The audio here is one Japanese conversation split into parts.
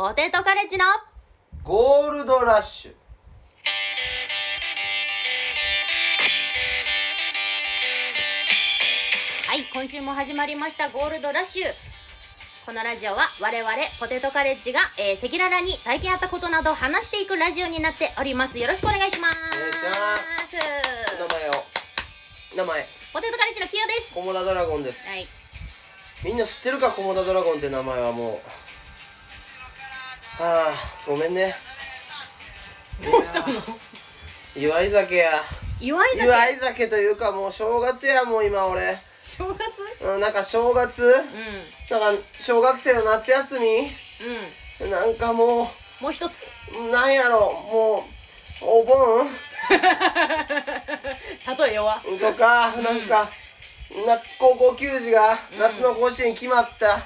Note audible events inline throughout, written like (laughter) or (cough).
ポテトカレッジのゴールドラッシュ。はい今週も始まりましたゴールドラッシュ。このラジオは我々ポテトカレッジがえー赤裸々に最近あったことなどを話していくラジオになっております。よろしくお願いします。お願いします。名前を。名前。ポテトカレッジのキヨです。コモダドラゴンです、はい。みんな知ってるかコモダドラゴンって名前はもうああごめんね。どうしたの？祝い酒や祝い酒？祝い酒というかもう正月やもう今俺。正月？うんなんか正月？うなんか小学生の夏休み？んうん。なんかももう一つ。うなんやろもうお盆？(laughs) 例え弱とか、なんかな高校球児が夏の甲子園決まったう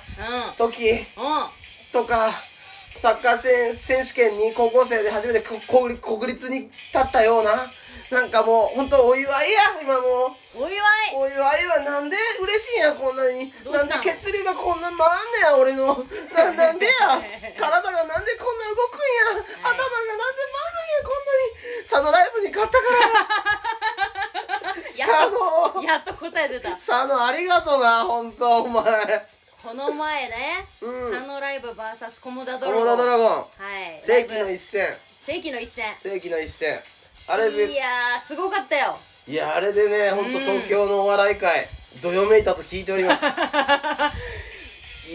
時ん。うん。とか、サッカー選選手権に高校生で初めてこ国立国立に立ったような。なんかもう本当お祝いや今もう。お祝い。お祝いはなんで嬉しいんやこんなに。なんで血流がこんな回んねや俺の。ななんでや。(laughs) 体がなんでこんな動くんや。頭がなんで回るんやこんなに。佐野ライブに勝ったから。(laughs) や佐野。やっと答え出た。佐野ありがとな本当お前この前ね、うん。佐野ライブ VS コモダドラゴン。友田ドラゴン。はい。世紀の一戦。世紀の一戦。世紀の一戦。あれで。いやーすごかったよ。いやあれでね本当うん東京のお笑い界どよめいたと聞いております。(laughs)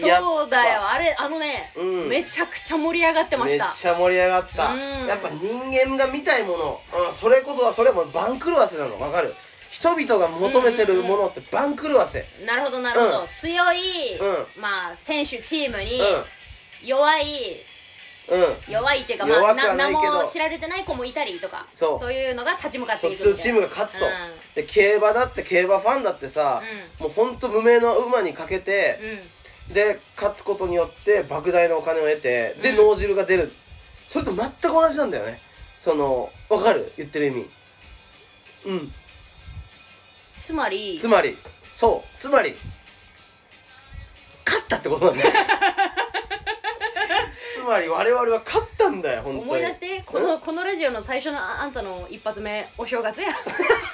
そうだよ。あれあのね、うん。めちゃくちゃ盛り上がってまめしったちゃ盛り上がった、うん。やっぱ人間が見たいもの、うん、それこそはそれも番狂わせなの。分かる？人々が求めてるものって番狂わせ。なるほどなるほど、うん。強い、うまあ選手チームにう弱いんうん。弱いっていうか、まあ、弱くはなないけど。名も知られてない子もいたりとかそう。いうのが立ち向かっていくみたいな。ちのチームが勝つと、うで競馬だって競馬ファンだってさ、もうほんと無名の馬にかけて、んうん。で勝つことによって莫大なお金を得てで、うん。脳汁が出る。それと全く同じなんだよね。そのわかる？言ってる意味。うんつまりつまりそうつまり勝ったってことなんだよ (laughs) つまり我々は勝ったんだよ本当に。思い出してこのこのラジオの最初のああんたの一発目お正月や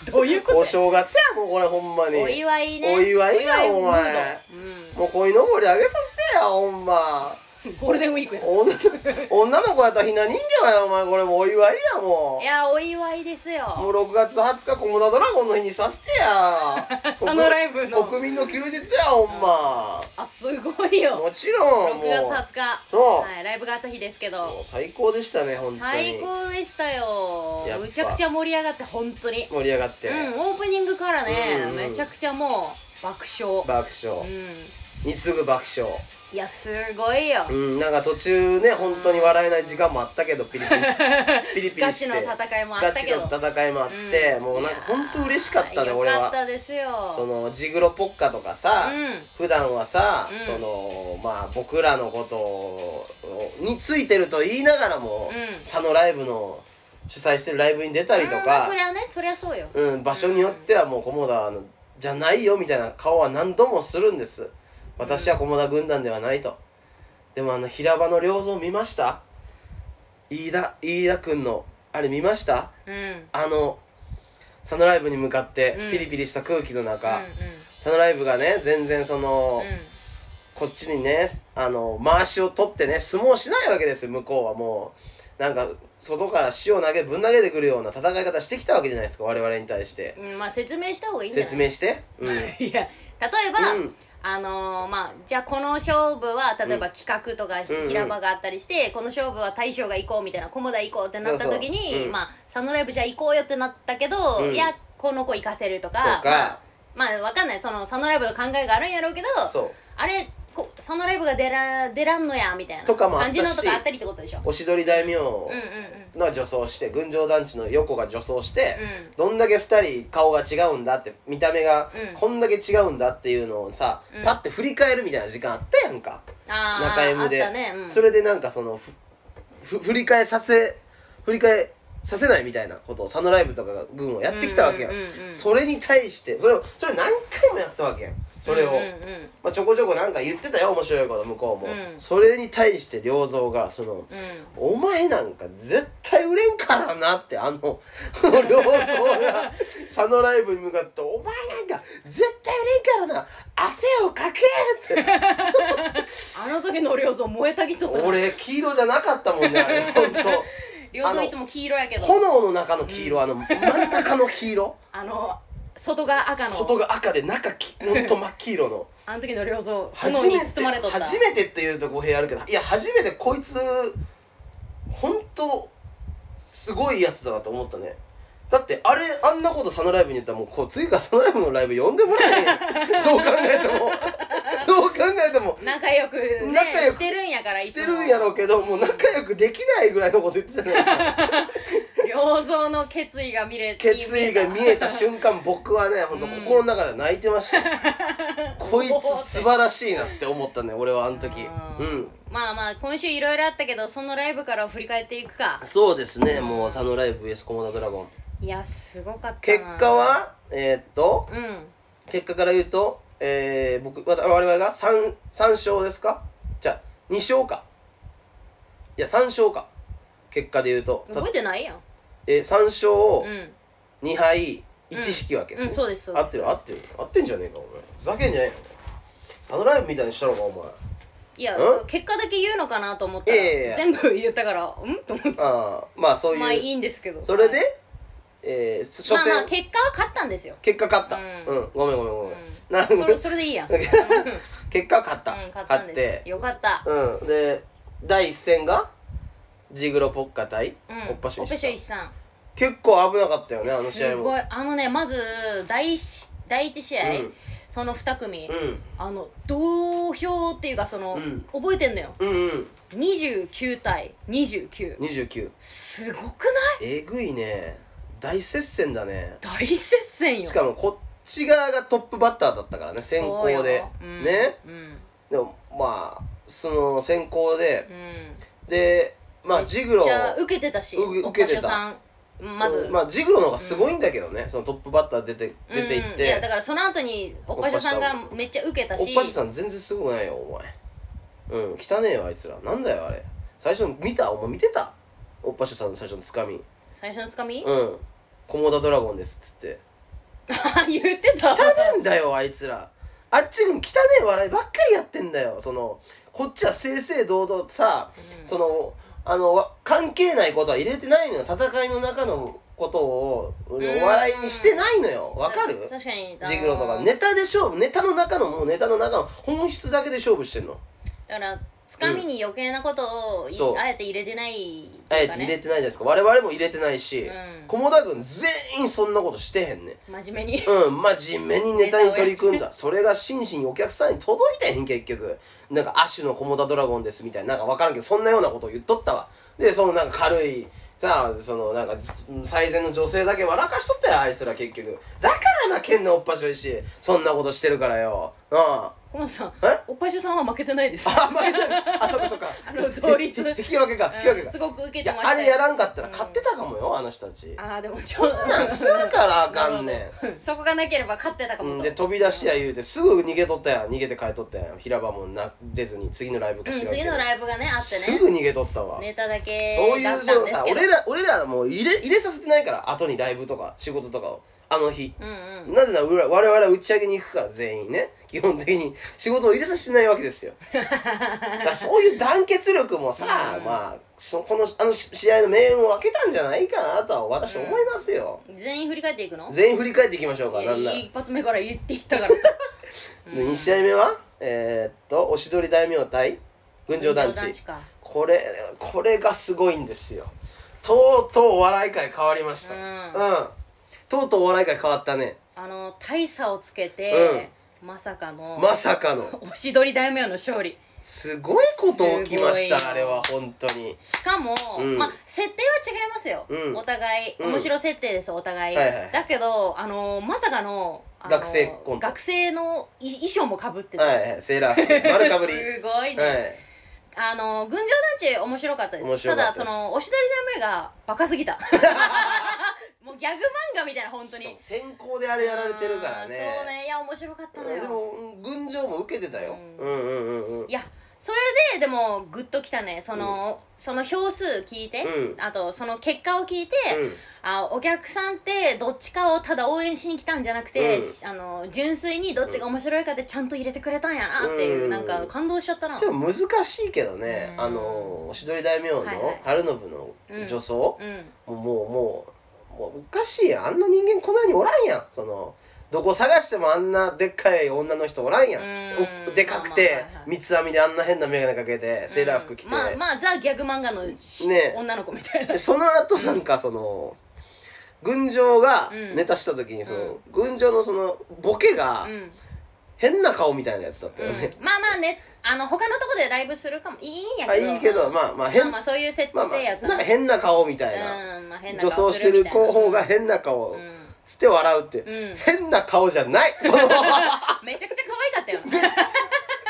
どういうことおや正月やもうこれほんまに。お祝いね。お祝いやお前。ムードもう鯉のぼりあげさせてやほんま。うん、(laughs) ゴールデンウィークや。女女の子やったらひな人形やお前これもうお祝いやもう。いやお祝いですよ。もう6月20日コモダドラゴンの日にさせてや。(laughs) 佐野ライブの。国民の休日やほんま。あすごいよ。もちろんも6う月20日。そう。はい、ライブがあった日ですけもどう最高でしたね本当に。最高でしたよ。むちゃくちゃ盛り上がって本当に。盛り上がって、うんオープニングからね、うんうん。めちゃくちゃもう爆笑。爆笑。うん。に次ぐ爆笑いやすごいよ、うんなんか途中ね本当に笑えない時間もあったけどピリピリし (laughs) ピリピリガチしての戦いもあったけど。ガチの戦いもあって、うん。もうなんか本当嬉しかったね俺は。よかったですよ。そのジグロポッカとかさ、うん。普段はさ、うん。そのまあ僕らのことについてると言いながらも、うん。佐野ライブの主催してるライブに出たりとうんまあかそりゃねそりゃそうよ。うん、場所によってはもう菰田のじゃないよみたいな顔は何度もするんです私は菰田軍団ではないと。でもあの平場の良造見ました？飯田飯田君のあれ見ました？うん。あの佐野ライブに向かってうん。ピリピリした空気の中、うん佐野ライブがね全然その、うん。こっちにねあの回しを取ってね相撲しないわけですよ向こうはもう。なんか外から塩投げぶん投げてくるような戦い方してきたわけじゃないですか我々に対して。うんうんまあ説明した方がいいんじゃない説明して？うん。(laughs) いや例えば、うんあのーまあじゃあこの勝負は例えば企画とか平場があったりして、この勝負は大将が行こうみたいな菰田行こうってなった時にそうそううん。まあ佐野ライブじゃあ行こうよってなったけど、うん。いやこの子行かせるとかまあ、まあわかんない。その佐野ライブの考えがあるんやろうけどあれこ佐野ライブが出ら出らんのやみたいな。とかもあったし。感じのとかあったりってことでしょ？おしどり大名うんうんうん。の女装して群青団地の横が女装して、うどんだけ2人顔が違うんだって見た目がうん。こんだけ違うんだっていうのをさ、うん。パッて振り返るみたいな時間あったやんか。あー中 M で。あったね、うん、それでなんかそのふふ振り返させ振り返させないみたいなことを佐野ライブとかが軍をやってきたわけや、うんうんうんうん。それに対してそれをそれ何回もやったわけやんそれを、うんうんうん。まあ、ちょこちょこなんか言ってたよ面白いこと向こうも、うん。それに対して良三がそのうん。お前なんか絶対売れんからなってあの (laughs) 良三が佐野ライブに向かって「お前なんか絶対売れんからな汗をかけ!」って。(laughs) あの時の良三燃えたぎっとったな。俺黄色じゃなかったもんねあれほんと。(laughs) 良三いつも黄色やけど。炎の中の黄色、あの真ん中の黄色。あの外が赤の。外が赤で中きほんと真っ黄色の。(laughs) あの時の良三炎に初めて初めてっていうと語弊あるけどいや初めてこいつほんとすごいやつだなと思ったね。だってあれあんなこと佐野ライブに言ったらもうこう次から佐野ライブのライブ呼んでもらえへんよ (laughs) どう考えてもどう考えても仲良くね仲良くしてるんやからしてるんやろうけどもう仲良くできないぐらいのこと言ってたじゃないですか。(laughs) 良三の決意が見れ決意が見えた瞬間 (laughs) 僕はね本当心の中で泣いてました、(laughs) こいつ素晴らしいなって思ったね俺はあの時。ううん。んまあまあ今週いろいろあったけどそのライブから振り返っていくか。そうですねもう佐野ライブ VS コモダドラゴン。いやすごかったな。結果は？えーっと？うん。結果から言うと？えー、僕わ我々が 3, 3勝ですか？じゃあ2勝か。いや3勝か。結果で言うと。た覚えてないやん。えー、3勝うん。2敗1引き分けうんそうですそうです。合ってる？合ってる？合ってんじゃねえかお前。ふざけんじゃねえよ。あのライブみたいにしたのかお前。いや結果だけ言うのかなと思ったらいやいやいや。全部言ったからうん？と思って。ああまあそういう、まあいいんですけど。それで、はいえー、初まあ戦、まあ結果は勝ったんですよ。結果勝った。ううん。ん、ごめんごめんごめん、うん。なんそれそれでいいや。んうん結果は勝った、勝ったんです。よかった。うん。で第一戦がジグロポッカ対、うん。おっぱしょおっぱしょ一さん。結構危なかったよねあの試合も。すごい。あのねまず第一第一試合、うん。その2組、うん。あの同票っていうかその、うん。覚えてんのよ。うんうん。29対29 29すごくない？えぐいね大接戦だね。大接戦よ。しかもこっち側がトップバッターだったからね先行で。そうん。ね。うん。でもまあその先行で。うん。でまあジグロじゃあ受けてたしう受けてた。まず、うん。まあジグロの方がすごいんだけどね、そのトップバッター出て出ていっうん。いやてだからその後におっぱしょさんがめっちゃ受けたし。おっぱしさん全然すごくないよお前。うん。汚ねえよあいつら。なんだよあれ。最初見た？お前見てた？おっぱしさんの最初のつかみ。最初のつかみ、うんコモダドラゴンですっつって。(laughs) 言ってた。汚ねえんだよあいつら。あっちに汚ねえ笑いばっかりやってんだよ。そのこっちは正々堂々さ、うん。そのあのわ関係ないことは入れてないのよ。戦いの中のことをお笑いにしてないのよ。わかる？確かに。あのージグロとか。ネタで勝負ネタの中のもうネタの中の本質だけで勝負してんの。だからつかみに余計なことをい、そうあえて入れてないってあいうかねえて入れてないじゃないですか我々も入れてないしうん菰田軍全員そんなことしてへんねん真面目にうん、真面目にネタに取り組んだ。(laughs) それが真摯にお客さんに届いてへん、結局。なんか、亜種のコモダドラゴンですみたいな、なんかわからんけど、そんなようなことを言っとったわ。で、そのなんか軽い、さあ、そのなんか、最善の女性だけ笑かしとったよ、あいつら結局。だから負けんのおっぱしょいし、そんなことしてるからよ。あ小野さんえ？おっぱいしょさんは負けてないです。あ。あ、負けた。あ、そっかそっか。(laughs) あの同率。引き分けか、引き分けか。うんすごく受けてましたよ。あれやらんかったら勝ってたかもよ、あの人たち。ああでもちょっなんするからあかんねん。そこがなければ勝ってたかうん、もとで飛び出しや言うてすぐ逃げとったやん。逃げて帰っとったやん。平場もな出ずに次のライブかうんしらんけど次のライブがねあってね。すぐ逃げとったわ、ネタだけそういうですけど。さ俺ら俺らもう入れ入れさせてないから後にライブとか仕事とかをあの日、うんうん。なぜなら我々は打ち上げに行くから全員ね。基本的に。仕事を入れさせてないわけですよ。(laughs) だそういう団結力もさ、うんまあそこのあのし試合の命運を分けたんじゃないかなとは私は思いますよ、全員振り返っていくの？全員振り返っていきましょうかいやなんなら。一発目から言っていったからさ。(laughs) で2試合目はえー、っとおしどり大名対群青団地。か。これこれがすごいんですよ。とうとうお笑い界変わりました。ううんん、とうとうお笑い界変わったね。あの大差をつけて、まさかのまさかの。おしどり大名の勝利。すごいこと起きましたあれは本当に。しかも、うん。まあ設定は違いますよ、うん。お互いうん。面白設定ですお互い、はいはいだけどあのまさかのあの学生コント。学生のい衣装もかぶってて、はいはいセーラー服。丸かぶり。(laughs) すごいね、はいあの群青団地面白かったです。たです。ただそのおしどりダメがバカすぎた。(laughs) もうギャグ漫画みたいな本当に。先行であれやられてるからうんね。そうね。いや面白かったのよ。でもうん群青も受けてたよ、ううんん、うんうんうん。いやそれででもグッときたね。その、その票数聞いて、うん。あとその結果を聞いて、うん。あお客さんってどっちかをただ応援しに来たんじゃなくて、うん。あの純粋にどっちが面白いかでちゃんと入れてくれたんやなっていう、うん。なんか感動しちゃったな。でも難しいけどね、うん。あのおしどり大名のはいはい。春信の女装、うん。もうもうもうもうおかしいやん。あんな人間こんなにおらんやん。そのどこ探してもあんなでっかい女の人おらんやん。でかくて三つ編みであんな変な眼鏡かけてセーラー服着て、まあまあザ・ギャグ漫画のし、ね女の子みたいな。でその後なんかその群青がうん。ネタした時にその、うん。群青のそのボケがうん。変な顔みたいなやつだったよね、うん。まあまあねあの他のとこでライブするかもいいんやあけど。いいけどまあまあ変まあまあそういう設まあま定やったあなんか変な顔みたいな、うんまあ変な女装してる子方が変な顔、うん、うんつって笑うって、うん。変な顔じゃない。(laughs) その。めちゃくちゃ可愛かったよ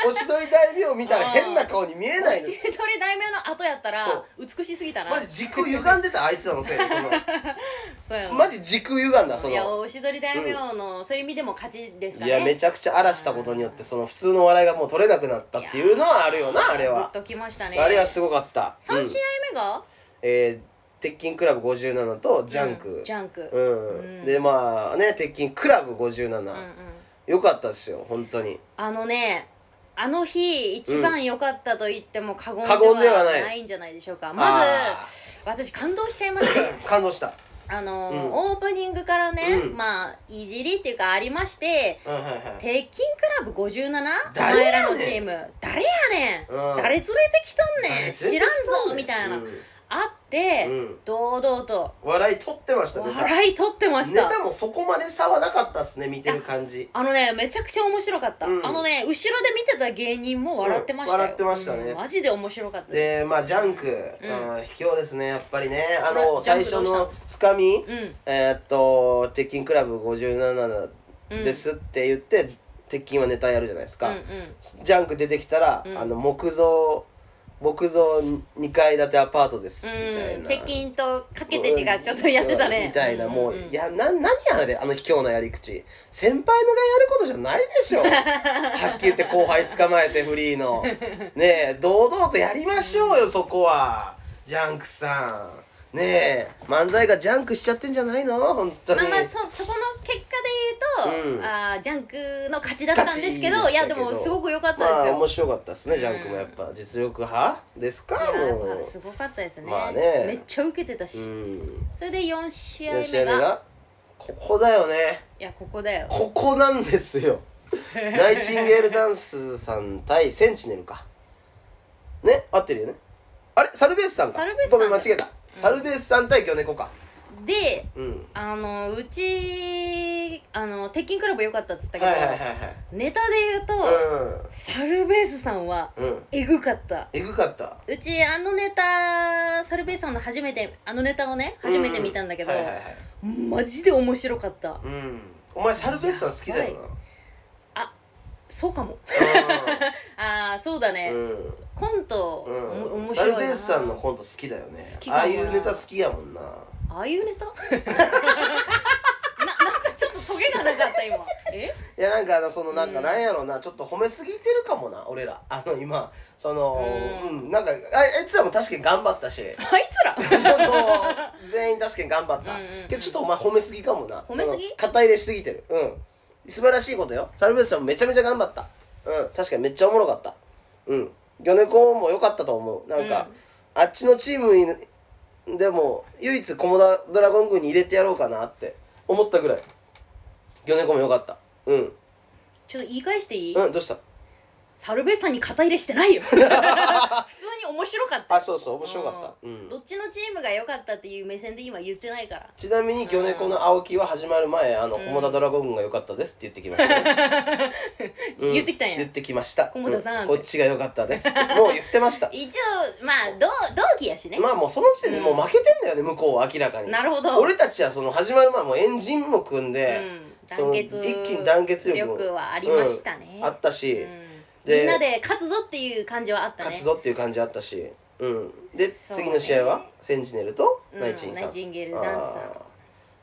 おしどり大名見たら変な顔に見えないの。おしどり大名の後やったら美しすぎたな。マジ軸歪んでたあいつらのせいでそ (laughs) そうやのマジ軸歪んだそいやのおしどり大名の、そういう意味でも勝ちですかね。いやめちゃくちゃ荒らしたことによってその普通の笑いがもう取れなくなったっていうのはあるよなあれは。グッときましたね。あれはすごかった。3うん。試合目が、えー鉄筋クラブ57とジャンク。うんジャンク。うん、うん。でまあね鉄筋クラブ57、うんうん。よかったですよ本当に。あのねあの日一番良かったと言っても過言でははない。んじゃないでしょうか。まずあ私感動しちゃいまして。ー (laughs) 感動した。あのーうん。オープニングからね、うん。まあいじりっていうかありましてうんはいはい。鉄筋クラブ 57? お誰前らのチーム。誰やねん。誰連れてきとんねん。知らんぞみたいな、うんあって、うん。堂々と。笑い取ってましたね笑い取ってました。ネタもそこまで差はなかったっすね見てる感じ。あのねめちゃくちゃ面白かった、うん。あのね後ろで見てた芸人も笑ってましたよ、うん笑ってましたね。うんマジで面白かったでまあジャンク、うん。うん卑怯ですねやっぱりね。あの最初のつかみ、うん。えーっと鉄筋クラブ57うんですって言って、鉄筋はネタやるじゃないですか、うんうん。ジャンク出てきたら、うん。あの木造木造2階建てアパートです、みたいうん、な。鉄筋とかけてっていうかちょっとやってたね。みたいなもう、いやな何やあれあの卑怯なやり口。先輩のがやることじゃないでしょ。(laughs) はっきり言って後輩捕まえてフリーの。ねえ堂々とやりましょうよそこは。ジャンクさんねえ漫才がジャンクしちゃってんじゃないの？本当に、まあまあそそこの結果で言うと、うん。あージャンクの勝ちだったんですけど勝ちでしたけど。いやでもすごく良かったですよ、まあ面白かったですね、うん。ジャンクもやっぱ実力派？ですか？いややっもう。ぱすごかったですね,、まあね。めっちゃ受けてたし、うん。それで4試合4試合目が？目がここだよね。いやここだよ。ここなんですよ。(laughs) ナイチンゲールダンスさん対センチネルか。ね？合ってるよね。あれ？サルベースさんか。サルベースさんごめん間違えた、サルベースさん対魚猫か。でうん。あのうちあの鉄筋クラブ良かったっつったけど、はいはいはいはい。ネタで言うと、サルベースさんはうん。うんエグかった。えぐかった。うちあのネタサルベースさんの初めてあのネタをね初めて見たんだけど、はいはいはい。マジで面白かった。うん。お前サルベースさん好きだよな。そうかも。(laughs) ああそうだね、うんコント、おうん、も面白いな。サルベースさんのコント好きだよね。好きかもな。ああいうネタ好きやもんな。ああいうネタ？(laughs) ななんかちょっとトゲがなかった今。え？いやなんかあのそのなんかうんなんやろうな、ちょっと褒めすぎてるかもな俺ら。あの今そのううん。ん、なんかああいつらも確かに頑張ったし。(laughs) あいつら？その全員確かに頑張った。うんうんうん。けどちょっとお前褒めすぎかもな。褒めすぎ？その肩入れしすぎてる。うん。素晴らしいことよ。サルベースさんもめちゃめちゃ頑張った。うん。確かにめっちゃおもろかった。うん魚猫も良かったと思う。なんか、あっちのチームにでも唯一コモダドラゴン軍に入れてやろうかなって思ったぐらい。魚猫も良かった。うん。ちょっと言い返していい、うんどうした？サルベさんに肩入れしてないよ。(laughs) 普通に面白かった。あそうそう面白かった。うん。どっちのチームが良かったっていう目線で今言ってないから。ちなみに魚猫の青木は始まる前あのうん。コモダドラゴン軍が良かったですって言ってきましたよ、(laughs) うん。言ってきたんや。言ってきました。菰田さん。ってうこっちが良かったですって。もう言ってました一応まあ同同期やしね、まあもうその時点でもう負けてんだよね向こうは明らかに。なるほど。俺たちはその始まる前もうエンジンも組んで、うん、その団結一気に団結力も力はありましたね、あったし、うんみんなで勝つぞっていう感じはあったね。勝つぞっていう感じあったし、うん、で、そうね。次の試合は？センチネルとうんナイチンさん、ナイチンゲールダンスさん。あー。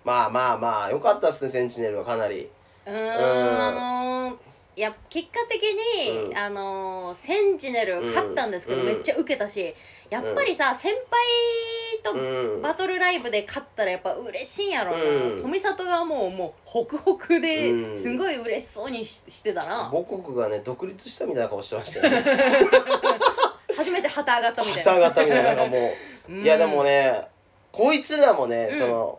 まあまあまあよかったっすねセンチネルはかなり。うーん。あのーいや結果的に、うん。あのーセンチネル勝ったんですけど、うん。めっちゃ受けたしやっぱりさ、先輩とうん。バトルライブで勝ったらやっぱ嬉しいんやろな、うん。富里がもうもうホクホクでうん。すごい嬉しそうにししてたな、母国がね独立したみたいな顔してましたよね。(laughs) 初めて旗上がったみたい旗な上がったみたいななんかもう。(laughs) うん。いやでもねこいつらもね、うん。その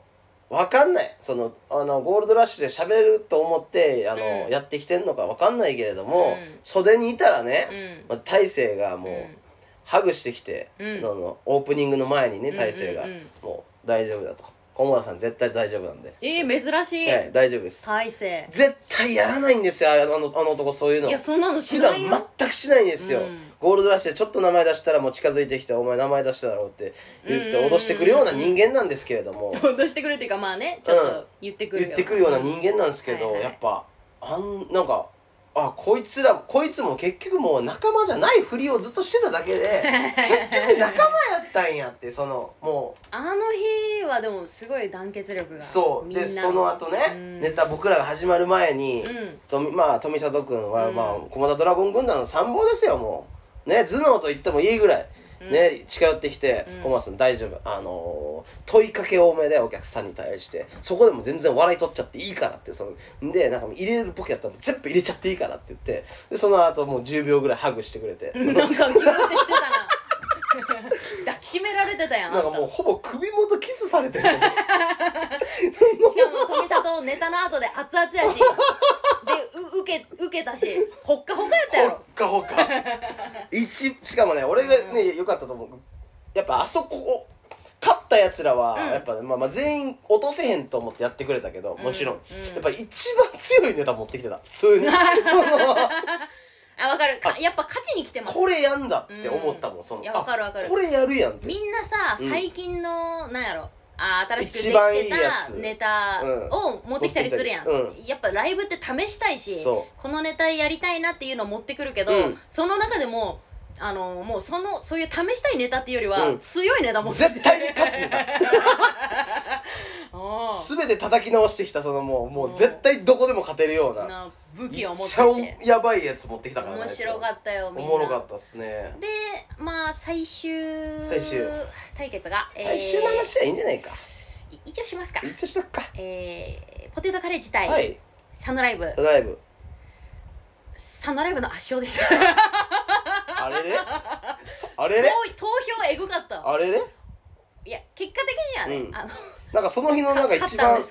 わかんない。そのあのゴールドラッシュで喋ると思ってあの、うん。やってきてんのかわかんないけれども、うん。袖にいたらね、うん。まあ、大勢がもう、うん。ハグしてきて、うん。あのオープニングの前にね大勢が、うんうん。うんもう大丈夫だと菰田さん絶対大丈夫なんで、えー、珍しい、はい、大丈夫です、大勢。絶対やらないんですよあのあの男そういうの。いやそんなの知普段らんよ全くしないんですよ、うん。ゴールドラッシュでちょっと名前出したらもう近づいてきて「お前名前出しただろ」うって言ってうん。うんうんうん脅してくるような人間なんですけれども。(laughs) 脅してくるっていうかまあねちょっと言ってくるよ、言ってくるような人間なんですけど、はいはい。やっぱあんなんかあこいつらこいつも結局もう仲間じゃないふりをずっとしてただけで (laughs) 結局仲間やったんやってそのもあの日はでもすごい団結力うがそう。でその後ね、うん。ネタ僕らが始まる前に、うん。とみまあ富里君は、うん。まあ駒田ドラゴン軍団の参謀ですよもう。ね頭脳と言ってもいいぐらい、ね近寄ってきてうん「駒田さん大丈夫。あのー問いかけ多めでお客さんに対して。そこでも全然笑い取っちゃっていいから」って。そのでなんか入れるボケやったら全部入れちゃっていいからって言って。でその後もう10秒ぐらいハグしてくれて、うん (laughs) なんかギューってしてたな (laughs) 抱きしめられてたやんなんかもうほぼ首元キスされてる。(laughs) しかも富里ネタの後で熱々やし。でう受け受けたし。ほっかほかやったやほろっかほか。一しかもね俺がね良かったと思う。やっぱあそこを勝ったやつらは、うん。やっぱ、まあ、まあ全員落とせへんと思ってやってくれたけどもちろん、うん。うん。やっぱ一番強いネタ持ってきてた。普通に。(laughs) そのあわかる。かやっぱ勝ちに来てます。これやんだって思ったもん、そのいやわかるわかる。あこれやるやんって。みんなさうん。最近の、なんやろ。あ新しくできてたネタを持ってきたりするやん、うやっぱライブって試したいしそこのネタやりたいなっていうのを持ってくるけど、うん。その中でもあのもうそのそういう試したいネタっていうよりは、うん。強いネタ持って絶対に勝つネタ。(laughs) 全て叩き直してきたそのもうもう絶対どこでも勝てるような。な武器を持っめってちゃやばいやつ持って。きたから面白かったよおみんな。もろかったっすね。でまあ最終最終。対決が、えー最終の話はいいんじゃないか。い一応しますか。一応しとくか。えーポテトカレッジ対、はい。サンドライブ。ドライブ。サンドライブの圧勝でした。あれれあれれ投投票エグかった。あれれいや結果的にはね、うん。あのなんかその日のなんか一番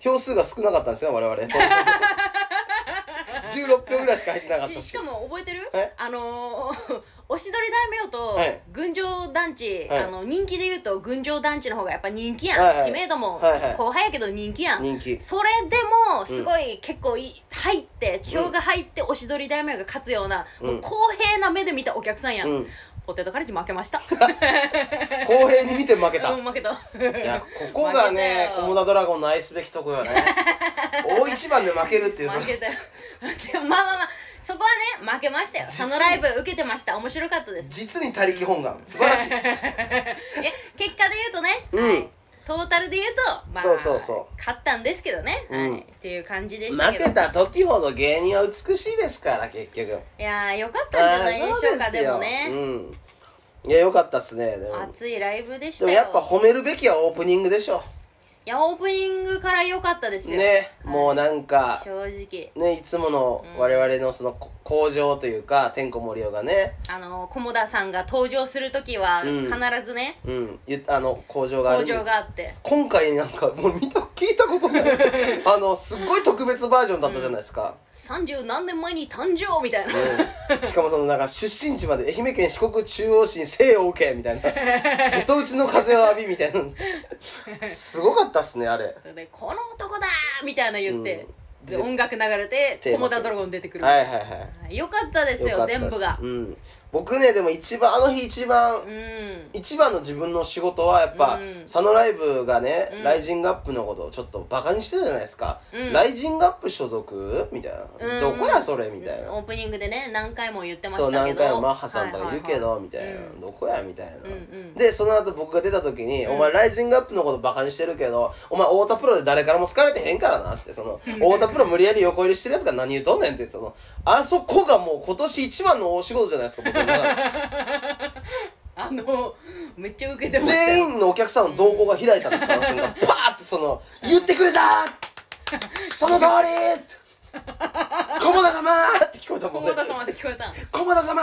票数が少なかったんですよ我々 (laughs) 16票ぐらいしか入ってなかったしかも覚えてる？え？あのー、(laughs) おしどり大名とはい。群青団地、はい。あの人気で言うと群青団地の方がやっぱ人気やん、はいはい知名度も後輩やけど人気やん、人気。それでもすごい結構い入って票が入っておしどり大名が勝つような、うん。もう公平な目で見たお客さんやん、うん。ポテトカレッジ負けました。(laughs) 公平に見て負けた。(laughs) うん負けた。いやここがね負けたよ。菰田ドラゴンの愛すべきとこよね。大一番で負けるっていう。負けたまあまあまあそこはね負けましたよ。実にそのライブ受けてました。面白かったです。実に他力本願。素晴らしい。(laughs) え結果で言うとね、うん。はい、トータルで言うとまあそうそうそう。勝ったんですけどね、うん。はい、っていう感じでしたけど。負けた時ほど芸人は美しいですから結局。いやーよかったんじゃないでしょうかですもね、うん。いやよかったっすねでも。熱いライブでしでもやっぱ褒めるべきはオープニングでしょいやオープニングから良かったですよ。ねもうなんか正直。ねいつものうん。我々のそのこ向上というかてんこ盛りおがね。あの菰田さんが登場する時はうん。必ずね、うん。ゆあの向上がある。登場があって。今回なんかもう見た聞いたことない。(laughs) あのすっごい特別バージョンだったじゃないですか、三十何年前に誕生みたいな、うん、しかもそのなんか出身地まで愛媛県四国中央市に生を受けみたいな。(laughs) 瀬戸内の風を浴びみたいな。すごかったっすねあれ。それで「この男だ!」みたいな言って、うんで音楽流れてテーマ菰田ドラゴン出てくる、はいはいはい。よかったですよ全部が。うん僕ねでも一番あの日一番、うん。一番の自分の仕事はやっぱ、うん。佐野ライブがね、うん。ライジングアップのことをちょっとバカにしてたじゃないですか、うん。ライジングアップ所属みたいな、うん。どこやそれみたいな、オープニングでね何回も言ってまそうしたけど。何回もマッハさんとかいるけど、はははみたいな、うん。どこやみたいな、うんうん。でその後僕が出た時に「うん。お前ライジングアップのことバカにしてるけどお前太田プロで誰からも好かれてへんからな」ってその (laughs) 太田プロ無理やり横入りしてるやつが何言うとんねんってそのあそこがもう今年一番の大仕事じゃないですか僕 (laughs) あのめっちゃ受けてましたよ。全員のお客さんの動向が開いたんですから、その瞬間。パーってその「言ってくれた。その通り!」菰田様って聞こえたもんね。菰田様って聞こえた。菰田様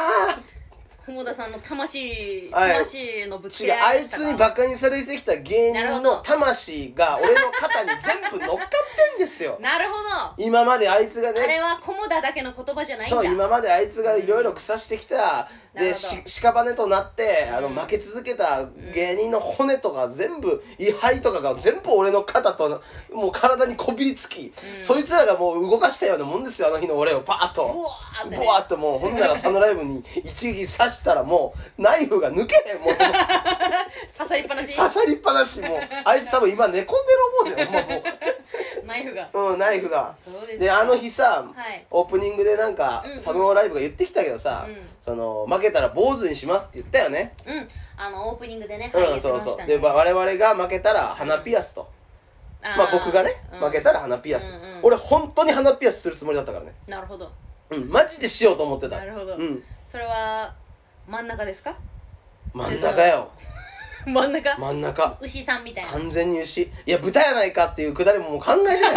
菰田さんの魂はい。魂のぶつ違うけ合いでしたか？あいつにバカにされてきた芸人の魂が俺の肩に全部乗っかってんですよ。(laughs) なるほど。今まであいつがあれねは菰田だけの言葉じゃないんだ。そう今まであいつがいろいろ腐してきた、で屍となってあのうん負け続けた芸人の骨とか全部位牌とかが全部俺の肩ともう体にこびりつき、うん。そいつらがもう動かしたようなもんですよあの日の俺をパーッと。ブワーっッともうほんなら佐野ライブに一撃刺したらもうナイフが抜けへんもうその。(laughs) 刺さりっぱなし？刺さりっぱなしもう。あいつ多分今寝込んでる思うでよもう。(laughs) ナイフが。うんナイフが。であの日さ、はい。オープニングでなんか、うんうん。佐野ライブが言ってきたけどさ、うんその負けたら坊主にしますって言ったよね。うん。あのオープニングでねうん、はい言ってそうましたね。そうでば我々が負けたら鼻ピアスと、あーまあ僕がね、うん。負けたら鼻ピアス、うんうん。俺本当に鼻ピアスするつもりだったからね。なるほど。うん。マジでしようと思ってた。なるほど。うん。それは真ん中ですか？真ん中よ真ん中。真ん中。牛さんみたいな。負完全に牛。いや豚やないかっていうくだりももう考えてない。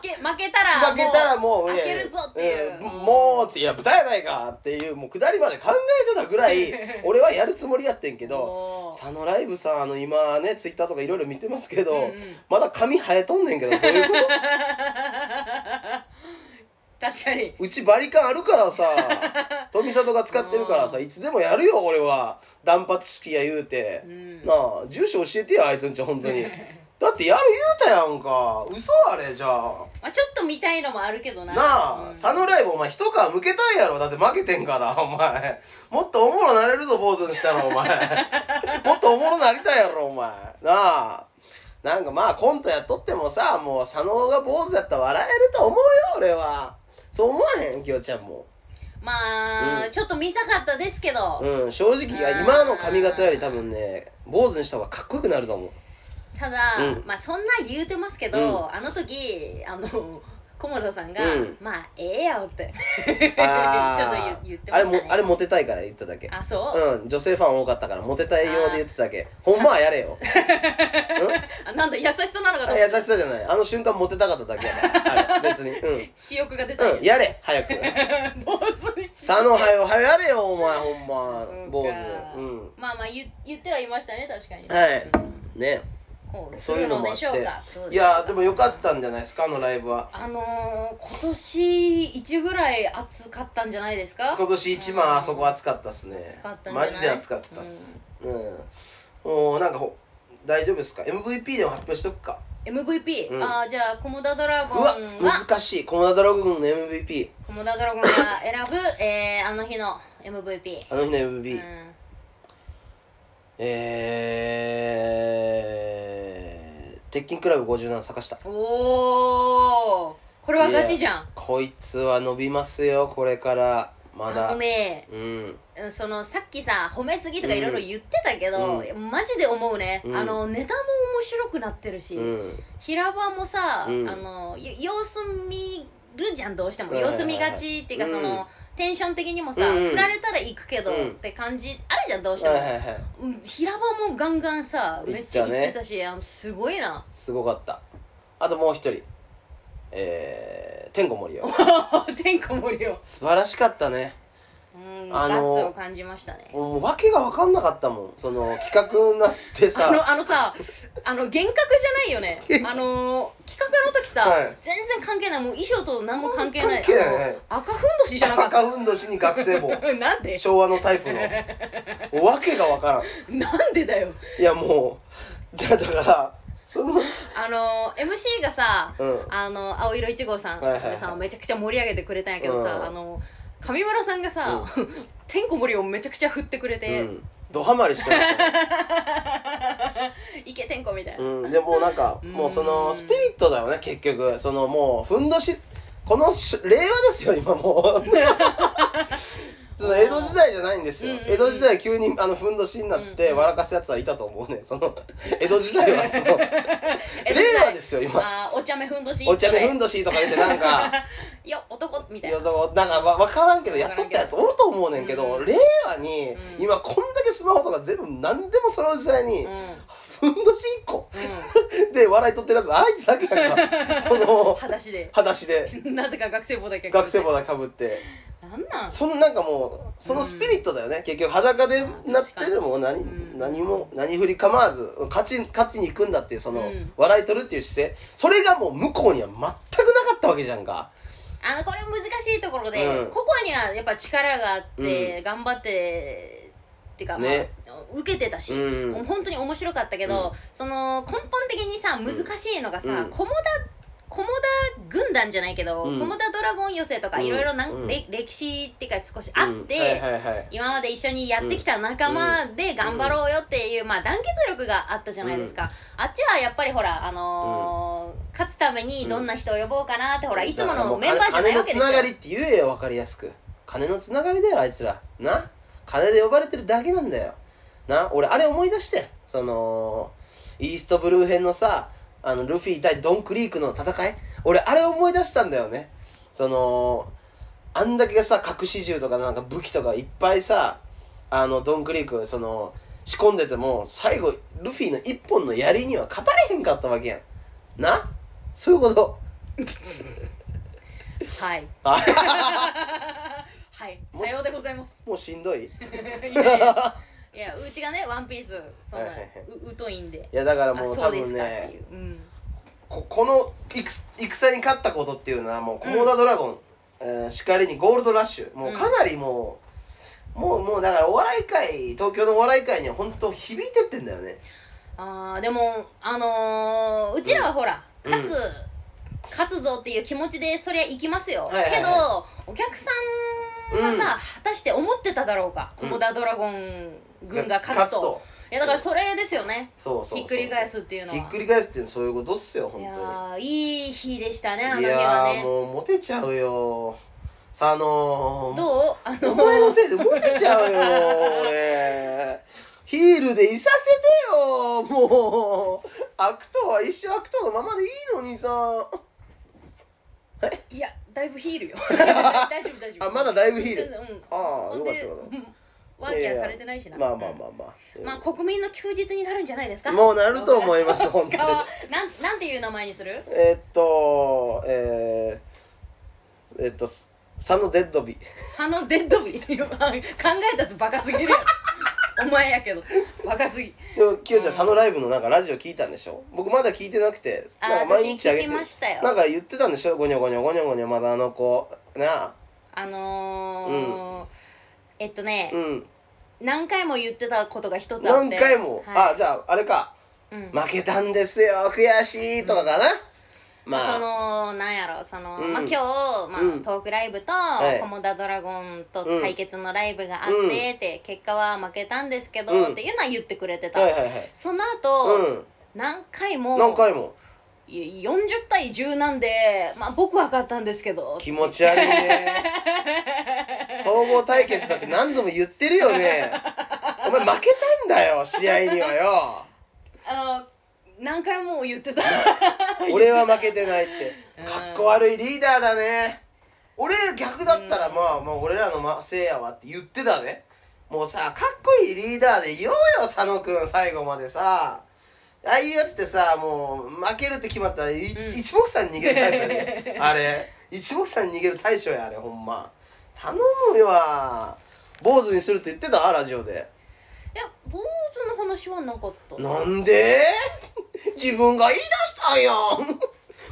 け (laughs) 負けたら負けたらもう開いやけるぞっていう。うんもういや豚やないかっていうもうくだりまで考えてたぐらい (laughs) 俺はやるつもりやってんけど佐野ライブさんあの今ねツイッターとかいろいろ見てますけど、うんうん。まだ髪生えとんねんけどどういうこと？(laughs) 確かに。うちバリカンあるからさ (laughs) 富里が使ってるからさいつでもやるよ俺は。断髪式や言うて、うん。なあ住所教えてよあいつんち本当に。(laughs) だってやる言うたやんか。嘘あれじゃあ。まあちょっと見たいのもあるけどな。なあ、うん。佐野ライブお前一皮むけたんやろ。だって負けてんからお前。もっとおもろなれるぞ坊主にしたらお前。(laughs) もっとおもろなりたいやろお前。なあ。なんかまあコントやっとってもさもう佐野が坊主やったら笑えると思うよ俺はそう思わへんきよちゃんも。まあ、うん。ちょっと見たかったですけど、うん正直今の髪型より多分ね坊主にした方がかっこよくなると思う。ただ、うん。まあそんな言うてますけど、うん。あの時あの小村さんが、うん。まあええよって。(laughs) ちょっと言言ってましたね。あれもあれモテたいから言っただけ。あそう、うん。女性ファン多かったからモテたいようで言ってただけ。ほんまはやれよ。(laughs) あなんだ優しさなのかとあ思った。優しさじゃない。あの瞬間モテたかっただけやから。あれ (laughs) 別に。うん。私欲が出たうん、やれ早く坊主にし佐野はよはよやれよお前ほんまそうか坊主うんまあまあ言言ってはいましたね確かにはいねそういうるのもあって。しょうか。どういやでもよかったんじゃないですか？あのライブは。あのー、今年一ぐらい暑かったんじゃないですか？今年一番あそこ暑かったっすね。暑かったんマジで暑かったっす。うん。もうなんかほ大丈夫ですか？MVP でも発表しとくか。MVP、うん。ああじゃあコモダドラゴンが難しい。コモダドラゴンの MVP コモダドラゴンが選ぶ、(laughs) えー、あの日の MVP あの日のう MVP、ん。えー、鉄筋クラブ57坂下おおこれはガチじゃん。こいつは伸びますよこれから。まあだのねうん。うんそのさっきさ褒めすぎとかいろいろ言ってたけど、うマジで思うね、うん。あのネタも面白くなってるし、うん。平場もさ、うん。あのよ様子見るじゃんどうしても。様子見がちっていうかうん。その、テンション的にもさ、うんうん。振られたら行くけど、うん。って感じあるじゃんどうしても、はいはいはい。うん平場もガンガンさめっちゃ行ってたし、あのすごいな。すごかった。あともう一人。えー、天子森よ。(laughs) 天子森を、素晴らしかったねうん、あのガッツを感じましたね。もう訳が分かんなかったもん。その企画になってあさのあのさあの幻覚じゃないよね。あの企画の時さ、はい。全然関係ない。もう衣装と何も関係ない。関係ない。赤ふんどしじゃなかった。赤ふんどしに学生帽 (laughs) なんで？昭和のタイプの。訳が分からん。なんでだよ。いやもうだだからそのあの MC がさ、うん。あの青色1号さん、はいはいはい。さんめちゃくちゃ盛り上げてくれたんやけどさ、うん。あの上村さんがさ、てん。こ盛りをめちゃくちゃ振ってくれて、うん。ドハマりしてましたね。(laughs) いけてんこみたいな、うん、でもなんかうん。もうそのスピリットだよね結局。そのもうふんどしこのし令和ですよ今もう (laughs) その江戸時代じゃないんですよ、うんうんうん。江戸時代急にあのふんどしになって笑かすやつはいたと思うねその江戸時代はその。(laughs) 令代。和ですよ今。お茶目ふんどし。お茶目ふんどどしとか言ってなんか。(laughs) いや男みたいな。なんかわ分からんけどやっとったやつおると思うねんけど、うん令和にうん。今こんだけスマホとか全部何でも揃う時代に、うん。ふんどし1個う (laughs) で笑い取ってるやつあいつだけやんかそのん裸足で。裸足で。なぜか学生帽だけ学生帽だけかぶってなんなん？そのなんかもうそのスピリットだよね、結局裸でなってでも何,、うん。何も何振り構わず勝ち勝ちに行くんだっていうその、うん。笑い取るっていう姿勢。それがもう向こうには全くなかったわけじゃんか。あのこれ難しいところで、うん。ここにはやっぱ力があって、頑張ってっていうか、まあね。受けてたし、うん。もう本当に面白かったけど、うん。その根本的にさ難しいのがさ、うん。菰田菰田軍団じゃないけど、うん。菰田ドラゴン寄せとかうん。いろいろ歴史っていうか少しあって、今まで一緒にやってきた仲間で頑張ろうよっていう、まあ、団結力があったじゃないですか、あっちはやっぱりほら、あのー勝つためにどんな人を呼ぼうかなって、ほらいつものメンバーじゃないわけですよ。金のつながりって言えよ分かりやすく。金のつながりだよあいつら。な？金で呼ばれてるだけなんだよ。な？俺あれ思い出して。そのイーストブルー編のさあのルフィ対ドンクリークの戦い？俺あれ思い出したんだよね。そのあんだけさ隠し銃とかなんか武器とかいっぱいさあのドンクリークその仕込んでても最後ルフィの一本の槍には勝たれへんかったわけやん。な？そういうこと？はい。あ (laughs) はい。さようでございます。もうしんどいい？(laughs) いやいやいやうちがねワンピースそんなはいはいはい。う疎いんで。やだからあもう多そうですかって分ねいう、うん、ここの戦戦に勝ったことっていうのはもうコモダドラゴン、えーしかりにゴールドラッシュ。もうかなりもう、もうもうだからお笑い界東京のお笑い界には本当響いてってんだよね。あーでもあのーうちらはほら、うん。勝つ勝つぞっていう気持ちでそりゃ行きますよ、はいはいはい。けどお客さんがさ、果たして思ってただろうか、うんコモダドラゴン軍が勝つと。いやだからそれですよね。そうそうそうひっくり返すっていうのは。ひっくり返すっていうのはそういうことっすよいや本当ーいい日でしたねあのにい日はね。やーもうモテちゃうよ。さあのーどう？あのお前のせいでモテちゃうよ俺。ヒールでいさせてよもう。悪党は一生悪党のままでいいのにさ。いやだいぶヒールよ。(laughs) 大丈夫大丈夫。あまだだいぶヒール。うん。ああよかったようんワーキャーされてないしな。まあまあまあまあ、まあ国民の休日になるんじゃないですか？もうなると思います (laughs) 本当に。なんなんていう名前にする？えーっとえー、えーっと佐野デッドビ佐野デッドビー (laughs) 考えたやつバカすぎる (laughs) お前やけど。バカすぎ。でもきよちゃん佐野ライブのなんかラジオ聞いたんでしょ？僕まだ聞いてなくてあなんか毎日あげてましたよ。なんか言ってたんでしょ？ゴニョゴニョゴニョゴニョまだあの子。なあ。あのーえっとね、うん。何回も言ってたことが一つあって。何回も、はい。あじゃああれか。うん。負けたんですよ悔しいとかかな、まあ。そのなんやろその、うん。まあ、今日、まあうん。トークライブと、はい。コモダドラゴンとうん。対決のライブがあって、って結果は負けたんですけど、うん。っていうのは言ってくれてた、はいはいはい。その後、うん。何回も何回も？い40対10なんでまあ僕は勝ったんですけど。気持ち悪いね。総合対決だって何度も言ってるよね。お前負けたんだよ試合にはよ。あの何回も言ってた。俺は負けてないって。うん。かっこ悪いリーダーだね。俺逆だったらうんまあまあ俺らのませいやわって言ってたね。もうさかっこいいリーダーでいようよ佐野くん最後までさああいうやつってさもう負けるって決まったらい、一目散に逃げるタイプやね。(laughs) あれ。一目散に逃げる大将やあれほんま。頼むよ坊主にするって言ってたラジオで。いや坊主の話はなかった。なんで？(laughs) 自分が言い出したんや。ん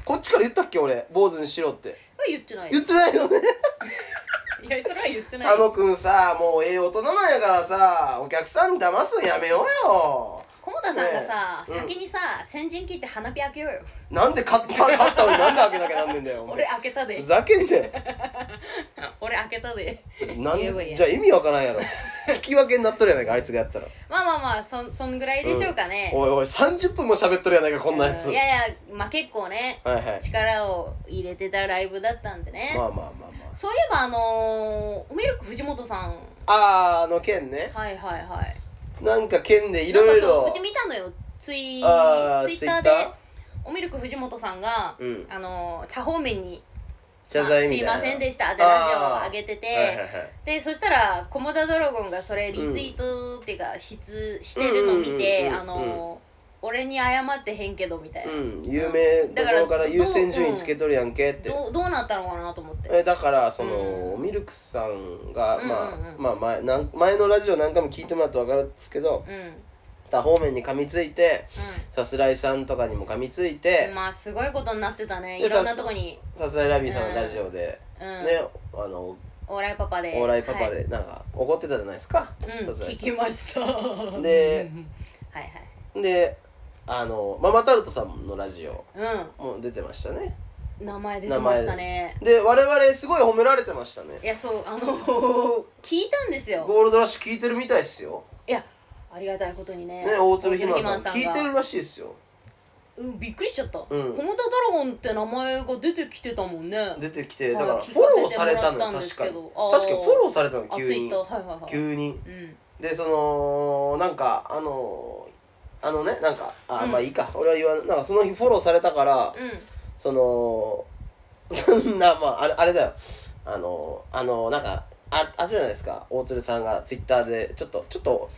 こっちから言ったっけ俺。坊主にしろって。言ってない言ってないのね。(laughs) いやそれは言ってない。佐野くんさもうええ大人なんやからさお客さんに騙すのやめようよ菰田田さんがさ、ねうん。先にさ先陣切って花火開けようよ。なんで勝った勝ったのになんで開けなきゃなんねんだよお俺前開けたで。ふざけんなよ。(laughs) 俺開けたで。なん言えばいいや。でじゃあ意味わからんやろ。(laughs) 引き分けになっとるやないかあいつがやったら。まあまあまあそんそんぐらいでしょうかね、おいおい30分も喋っとるやないかこんなやつ。うん。いやいやまあ結構ねはいはい。力を入れてたライブだったんでね、まあまあまあまあ。そういえばあのー、ミルク藤本さん。あーあの件ね。はいはいはいなんか件でいろいろ。ううち見たのよ。ツイあーツイッター？でおミルク藤本さんが、うん。あのー多方面に謝罪みたいな、まあすいませんでしたってラジオを上げてて、はいはいはい。でそしたらコモダドラゴンがそれリツイートっていうか、質してるのを見て、うん。うん。うん。うん。あのー俺に謝ってへんけどみたいな、うん有名だからから優先順位つけとるやんけって。どうどうなったのかなと思って。えだからその、うん。ミルクさんが、うんまあうんうん。まあ前なん前のラジオ何回も聞いてもらったら分かるんですけどうん。うん多方面に噛みついてさすらいさんとかにも噛みついて、まあすごいことになってたね。でいろんなとこに。さすらいラビーさんのラジオで、うん。ねあのオーライパパで。オーライパパはい。でなんか怒ってたじゃないですか、うん。さすらいさん。聞きました。で (laughs) はいはい。であのママタルトさんのラジオ。うも出てましたね。ん名前出てましたね。で我々すごい褒められてましたね。いやそうあの聞いたんですよ。ゴールドラッシュ聞いてるみたいですよ。いやありがたいことにね。ね大鶴ひま大さん聞いてるらしいですよ。うんびっくりしちゃった、うん。コモダドラゴンって名前が出てきてたもんね。出てきてだはいからフォローされたの聞かせてもらったんです確かに。けどあー。確かにフォローされたのあツイッ急に。ターはいはいはい。急に。うん。でそのなんかあのあのねなんかあ、うん。まあいいか。俺は言わんなんかその日フォローされたからうん。その (laughs) なまああれあれだよ。あのあのなんかああれじゃないですか。大鶴さんがツイッターでちょっとちょっと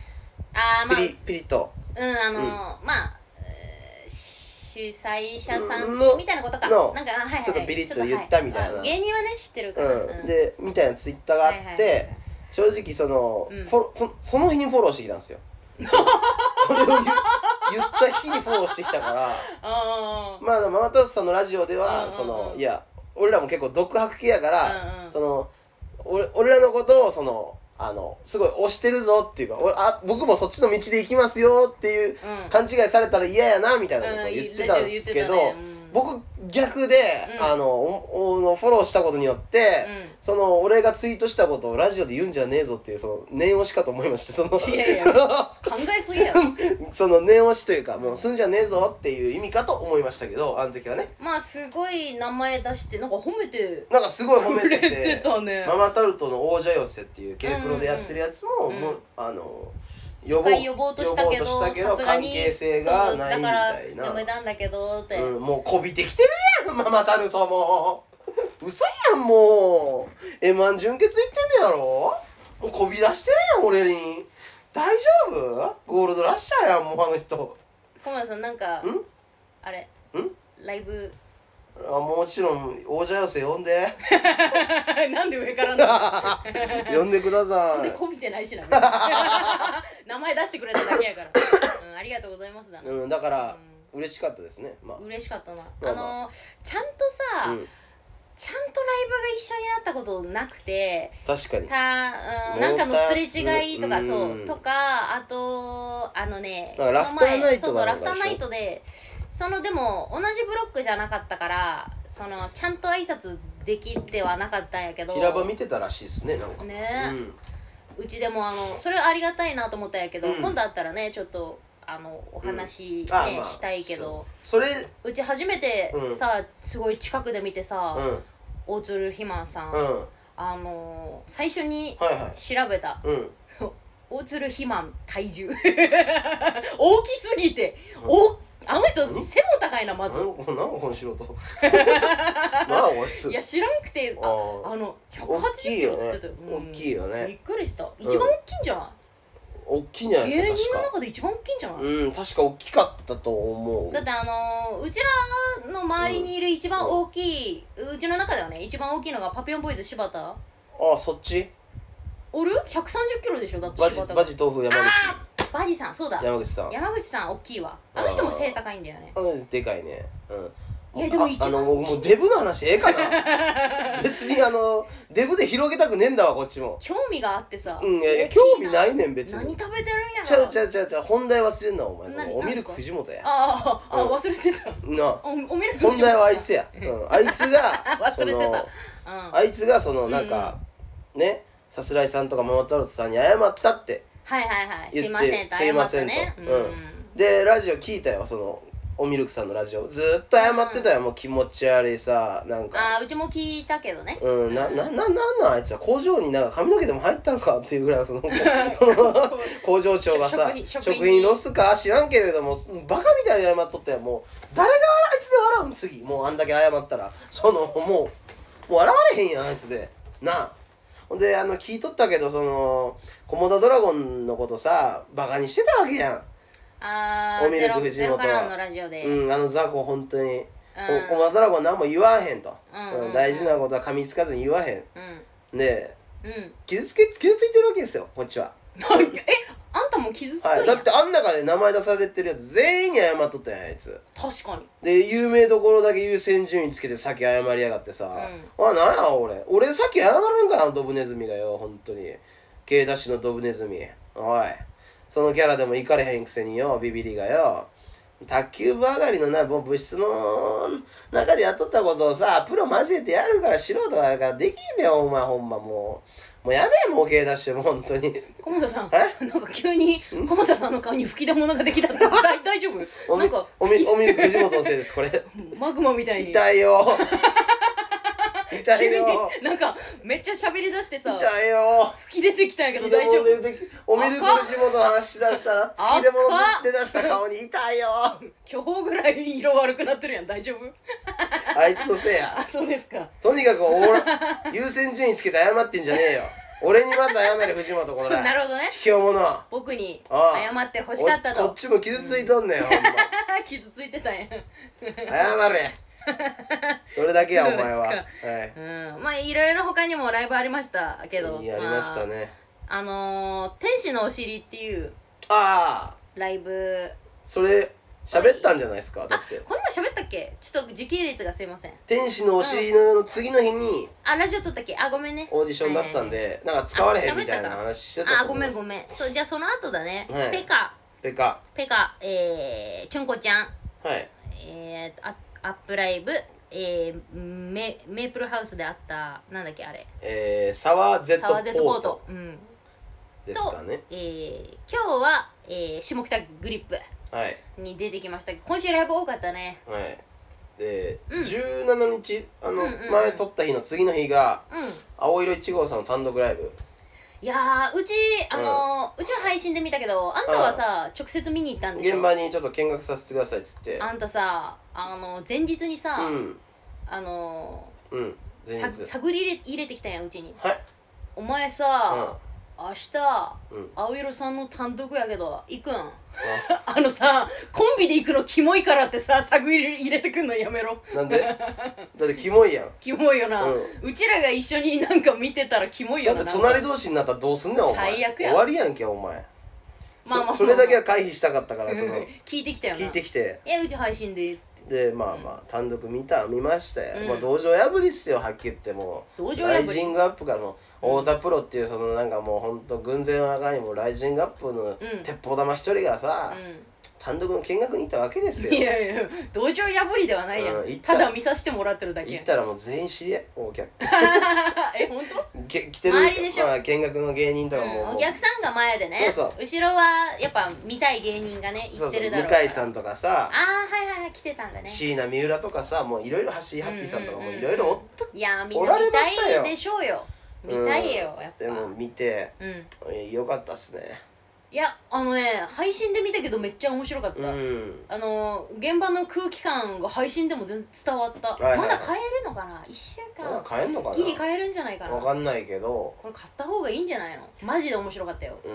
ああまあピリピリッと。うんあのーうん。まあえー主催者さんのみたいなことか。のなんかあはいはい。ちょっとピリッと言ったみたいな。ちょっとはあ芸人はね知ってるから、うん、でみたいなツイッターがあって、はいはいはいはい正直その、うん。フォロそその日にフォローしてきたんですよそれを言言った日にフォローしてきたからまあママタルトさんのラジオでは、そのいや俺らも結構独白系やから、その俺俺らのことをそのあのすごい推してるぞっていうか俺あ僕もそっちの道で行きますよっていううん。勘違いされたら嫌やなみたいなことを言ってたんですけど、僕逆で、うん。あのおおのフォローしたことによって、うん。その俺がツイートしたことをラジオで言うんじゃねえぞっていうその念押しかと思いましてその考えすぎやろ。(laughs) その念押しというかもうすんじゃねえぞっていう意味かと思いましたけどあの時はね。まあすごい名前出してなんか褒めてなんかすごい褒めててね。ママタルトの王者寄せっていう K プロでやってるやつも,、うんうんもうあの呼一回呼ぼうとしたけどさすがに関係性がないみそうだからたいなやめたんだけどって、うん、もうこびてきてるやんママタルトも。(laughs) 嘘やんもう。m 1準決いってんねやろ。もうこび出してるやん俺に。大丈夫？ゴールドラッシャーやんもうあの人。小村さんなんかん？あれ？ん？ライブあもちろん王者寄せ呼んで。(laughs) なんで上からな (laughs) 呼んでくだのさい。そんでこびてないしな別に。(laughs) 名前出してくれただけやから、うん、ありがとうございますだな、うん、だから嬉しかったですね。まあ。嬉しかったな、まああ。のちゃんとさ、うん。ちゃんとライブが一緒になったことなくて確かに。た、うん、なんかのすれ違いとかモータースそう、うんとかあとあのねだからラフターナイトこの前そうそうラフターナイトでそのでも同じブロックじゃなかったからそのちゃんと挨拶できてはなかったんやけど。平場見てたらしいですねなんか。ね。うん。うちでもあのそれはありがたいなと思ったんやけど、うん。今度会ったらねちょっとあのお話、ねあまあしたいけど。それうち初めてうん。さ、すごい近くで見てさ、うん。大鶴ひまんさん、うん。あのー最初にはいはい。調べた。うん。(laughs) 大鶴ひまん体重。(laughs) 大きすぎておあの人背も高いなまず。なんなんこの素人？(laughs) なんだこれすいや知らんくてあああの大180キロっつってた。よ、うん。大きいよね。びっくりした。一番大きいんじゃない、大きいんじゃない芸ですか人の中で一番大きいんじゃない、うん確か大きかったと思う。だってあのーうちらの周りにいる一番大きい、うちの中ではね一番大きいのがパピヨンボーイズ柴田。あそっち？おる ?130 キロでしょ？だって柴田が。バジ豆腐山口バジさんそうだ。山口さん。山口さん大きいわ。あの人も背高いんだよね。あの人でかいね。うん。いやでも一番ああのもうデブの話ええかな。(laughs) 別にあのデブで広げたくねえんだわこっちも。興味があってさ。うんいやいや大き興味ないねん別に。何食べてるんやろ。ちゃうちゃうちゃうちゃう。本題忘れんなお前。そ何のおミルク藤本や。あああ、うん。忘れてた。なあ。おおミルク本。題はあいつや、うん、あいつが (laughs) 忘れてた。そのうん。あいつがそのなんか、ねさすらいさんとかママタロスさんに謝ったってはいはいはい。す言っていませんとすいませんと。謝ったね。うん。でラジオ聞いたよそのおミルクさんのラジオ。ずーっと謝ってたよ、もう気持ち悪いさなんか。ああうちも聞いたけどね。うん、な、な、な、なんなんあいつは工場になんか髪の毛でも入ったのかっていうぐらいその (laughs) 工場長がさ食品食食品品ロスか知らんけれどもバカみたいに謝っとったよ。もう誰があいつで笑うん？次。もうあんだけ謝ったらそのもうもう笑われへんやんあいつで。なあほんであの聞いとったけどそのコモダドラゴンのことさバカにしてたわけやん。ああおミルクゼロ藤本のラジオで。うんあの雑魚本当に、うん。コモダドラゴン何も言わへんと、うんうん大事なことは噛みつかずに言わへん。うん。でうん。傷つけ傷ついてるわけですよこっちは。え？あんたも傷つくんや、はい、だってあん中で名前出されてるやつ全員に謝っとったやんあいつ。確かに。で有名どころだけ優先順位つけて先謝りやがってさ、ん。あなんや俺。俺さっき謝るんかなドブネズミがよ本当に。ッシュのドブネズミ。おい。そのキャラでも行かれへんくせによビビリがよ。卓球部上がりのなもう部室の中でやっとったことをさプロ交えてやるから素人だからできんねよお前ほんまもうもうやめもうダッシュもう本当に。駒田さんえ？なんか急に駒田さんの顔に吹き出物ができた。って大大丈夫？おみなんかおみおみ藤本のせいですこれ。マグマみたいに。痛いよ痛い急によなんかめっちゃ喋り出してさ痛いよ。吹き出てきたんやけど大丈夫？おみるく藤本の話しだしたらあ吹き出物出だした顔に痛いよ。今日ぐらい色悪くなってるやん。大丈夫？あいつのせいや。あそうですか。とにかく俺優先順位つけて謝ってんじゃねえよ。俺にまず謝れ藤本この (laughs) なるほどね。卑怯者僕にああ。謝ってほしかったおこっとちも傷ついとんねんほんま。(laughs) 傷ついてたんや。謝れ (laughs) それだけやお前は。はうん。まあいろいろ他にもライブありましたけど。いやりましたね。まあ、あのー天使のお尻」っていうああライブ。それ喋ったんじゃないですかだって。これも喋ったっけ？ちょっと時系列がすいません。天使のお尻の次の日にあラジオ撮ったっけ？あごめんね。オーディションだったんでなんか使われへんみたいな話してたあごめんごめん。そうじゃあその後だね、はい。ペカ。ペカ。ペカ。えー、チュンコちゃん。はい。えー、あアップライブえー、メメープルハウスであったなんだっけあれ。えー、サワー Z サワーゼットポート。ポートうん。ですかね。えー、今日は、えー、下北グリップ。はい。に出てきました。けど今週ライブ多かったね。はい。で、うん。17日あの、うんうんうん。前撮った日の次の日がうん。青色1号さんの単独ライブいやーうちあのーうちは配信で見たけどあんたはさ直接見に行ったんでしょ？現場にちょっと見学させてくださいっつって。あんたさあの前日にさ、うん。あのうん。ー前日。さ探り入れ入れてきたんやうちに。はい。お前さ、明日うん。青色さんの単独やけど行くん？あ。(laughs) あのさコンビで行くのキモいからってさ探り入れてくんのやめろ。なんで？だってキモいやん。キモいよな、ううちらが一緒になんか見てたらキモいだよなって隣同士になったらどうすんねんお前。最悪や。終わりやんけお前。そまあまあまあ。それだけは回避したかったからその。(laughs) 聞いてきたよな。聞いてきて。いやうち配信でつってでまあまあ単独見た見ましたよ、うん。まあ道場破りっすよはっきり言っても道場破り。ライジングアップからも太田プロっていうそのなんかもうほんと軍勢の中にもライジングアップのん。鉄砲玉一人がさ、単独の見学に行ったわけですうん、いよやいや道場破りではないやん、うん行った。ただ見させてもらってるだけ。やん行ったらもう全員知り合いお客。(laughs) え本当？け来てる周りでしょ？まあ、見学の芸人とかも、うん、お客さんが前でね。そうそう。後ろはやっぱ見たい芸人がね行ってるだろうから。向井さんとかさ。ああはいはいはい来てたんだね。椎名三浦とかさもういろいろ橋井ハッピーさんとかもいろいろおったいやみんな見たいでしょうよ。見たいよやっぱ。でも見て。うん。えーよかったっすねいやあのね配信で見たけどめっちゃ面白かった、うん。あの現場の空気感が配信でも全然伝わった、はいはいまだ買えるのかな？1週まあ間買えんのかな？ギリ買えるんじゃないかな？わかんないけど。これ買った方がいいんじゃないの？マジで面白かったよ。う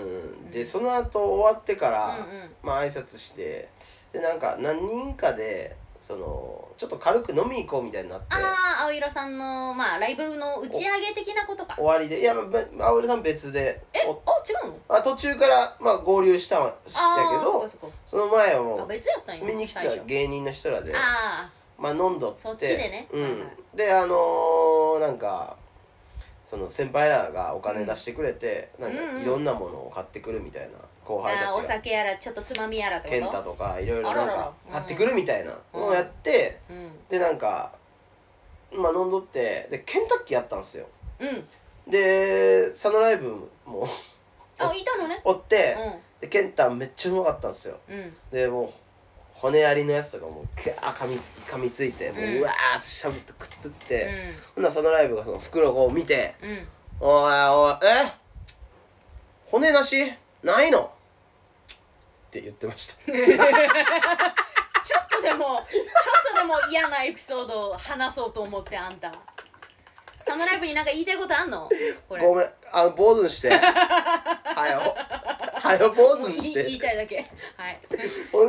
ん。でその後終わってかうんら、うん。まあ挨拶してでなんか何人かでそのちょっと軽く飲み行こうみたいになって。ああ青色さんのまあライブの打ち上げ的なことか。終わりで。いや、まあ、青色さん別で。おあ違うの？あ途中から、まあ、合流したんしたけどその前はもあう別やったんや見に来た芸人の人らで。あまあ飲んどって。そっちでね。うん。はいはい。であのーなんかその先輩らがお金出してくれて、なんうんうん。かいろんなものを買ってくるみたいな。後輩あーおたちが。酒やらちょっとつまみやらってこと？ケンタとかいろいろあららなんか買ってくるみたいなのをやって、うん。でなんかまあ飲んどってでケンタッキーやったんですよ。うん。で佐野ライブもあいたのね。おって、うでケンタめっちゃうまかったんですよ。んうん。でもう骨ありのやつとかもうガー噛み噛みついてもう,、うわーってしゃぶって食ってって、うほんならそのライブがその袋を見てんうん「おいおいえ？骨なし？ないの?」って言ってました。ちょっとでもちょっとでも嫌なエピソードを話そうと思ってあんた。サノライブになんか言いたいことあんの？これ。ごめんあの坊主にして。はよ。はよ坊主にしい言いてたいだけ。はい。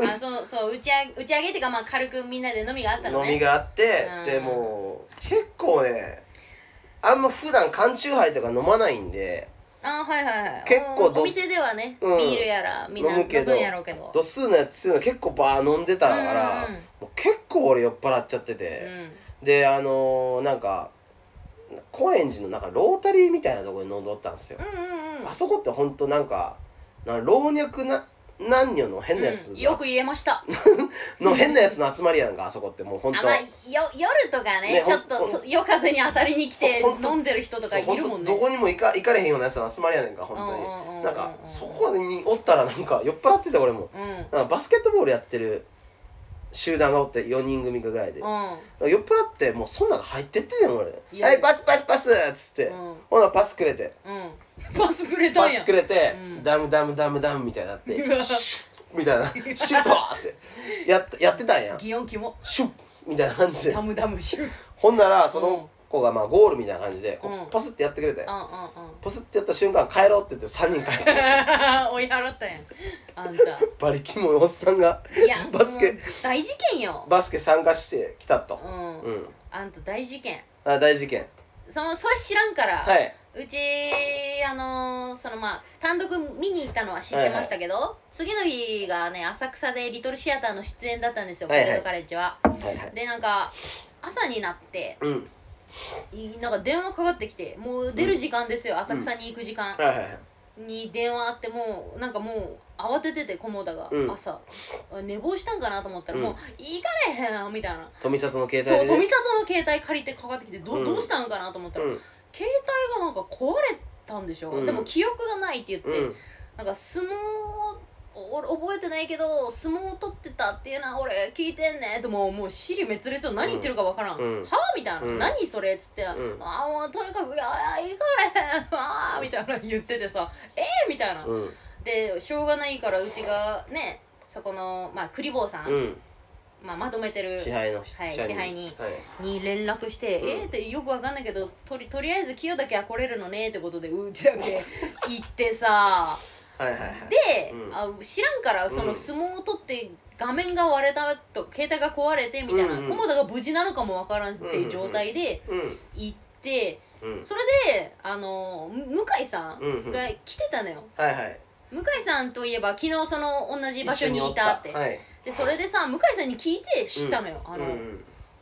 あそうそう打ち上げ打ち上げっていうかまあ軽くみんなで飲みがあったのね。飲みがあって、うん。でもう結構ねあんま普段缶チューハイとか飲まないんであはいはいはい。結構どおお店ではね、うん。ビールやらみんな飲むけどんやろうけど。度数のやつの結構バー飲んでたから、うんうんうん。もう結構俺酔っ払っちゃってうて、ん。であのー、なんか高円寺のなんかロータリーみたいなところに飲んどったんですよ、うんうんうん。あそこってほんとなんかなんか老若な男女の変なやつうん、よく言えました。(laughs) の変なやつの集まりやんかあそこってもうほんと。あまあよ夜とかねねちょっと夜風に当たりに来て飲んでる人とかいるもんね。どこにも行か行かれへんようなやつの集まりやねんか本当に、うんうんうんうん。なんかそこにおったらなんか酔っ払ってて俺も。うん。なんかバスケットボールやってる集団がおって4人組かぐらいで、うん。酔っ払ってもうそん中入ってってんねん俺。はいパスパスパスっつって、うん。ほなパスくれて。うん (laughs) パスくれたんや。パスくれて、うん。ダムダムダムダムみたいになってうわ。シュッみたいな。(laughs) シュートって。やっやってたんや。擬音キモシュッみたいな感じで。ダムダムシュッ。ほんならそうん。の子がまあゴールみたいな感じでこううん。パスってやってくれて、うんうんうん。パスってやった瞬間帰ろうって言って3人帰って (laughs) 追い払ったやん。あんた。バリキモいおっさんがいやバスケその大事件よ。バスケ参加してきたと。うん、うん。あんた大事件。あ大事件。そのそれ知らんから、はいうちあのーそのまあ単独見に行ったのは知ってましたけど、次の日がね浅草でリトルシアターの出演だったんですよ、はいはい。ポテトカレッジは。はいはい。でなんか朝になってうん。いなんか電話かかってきてもう出る時間ですよ、浅草に行く時間。はいはいはい。に電話あってもうなんかもう慌ててて菰田が、うん。朝。あ寝坊したんかなと思ったら、うん。もう行かれへんよみたいな。富里の携そう帯で、ね、富里の携帯借りてかかってきてど,、うん。どうしたんかなと思ったら、うん携帯がなんか壊れたんでしょ、うん。でも記憶がないって言って、うん。なんか相撲俺覚えてないけど相撲を取ってたっていうのは俺聞いてんね。でももう尻滅裂を何言ってるかわからん、うん。はあみたいな、うん。何それっつって、ん。ああもうとにかくいやいや行かれへんあーみたいな言っててさえー、みたいな、うん。でしょうがないからうちがねそこのまあクリボーさんまあ、まとめてる支配のはい支配にはい。に連絡して「うん。えー、ってよくわかんないけどとりとりあえず清だけは来れるのね」ってことでうちだけ (laughs) 行ってさ。はいはいはい。で、うん。あ知らんからそのうん相撲を取って画面が割れたと携帯が壊れてみたいなうんうん。菰田が無事なのかもわからんっていう状態でうん行ってうん。それであのむ向井さんうんうん。が来てたのよ。はいはい。向井さんといえば昨日その同じ場所にいたって、はいでそれでさ向井さんに聞いて知ったのよ、あの、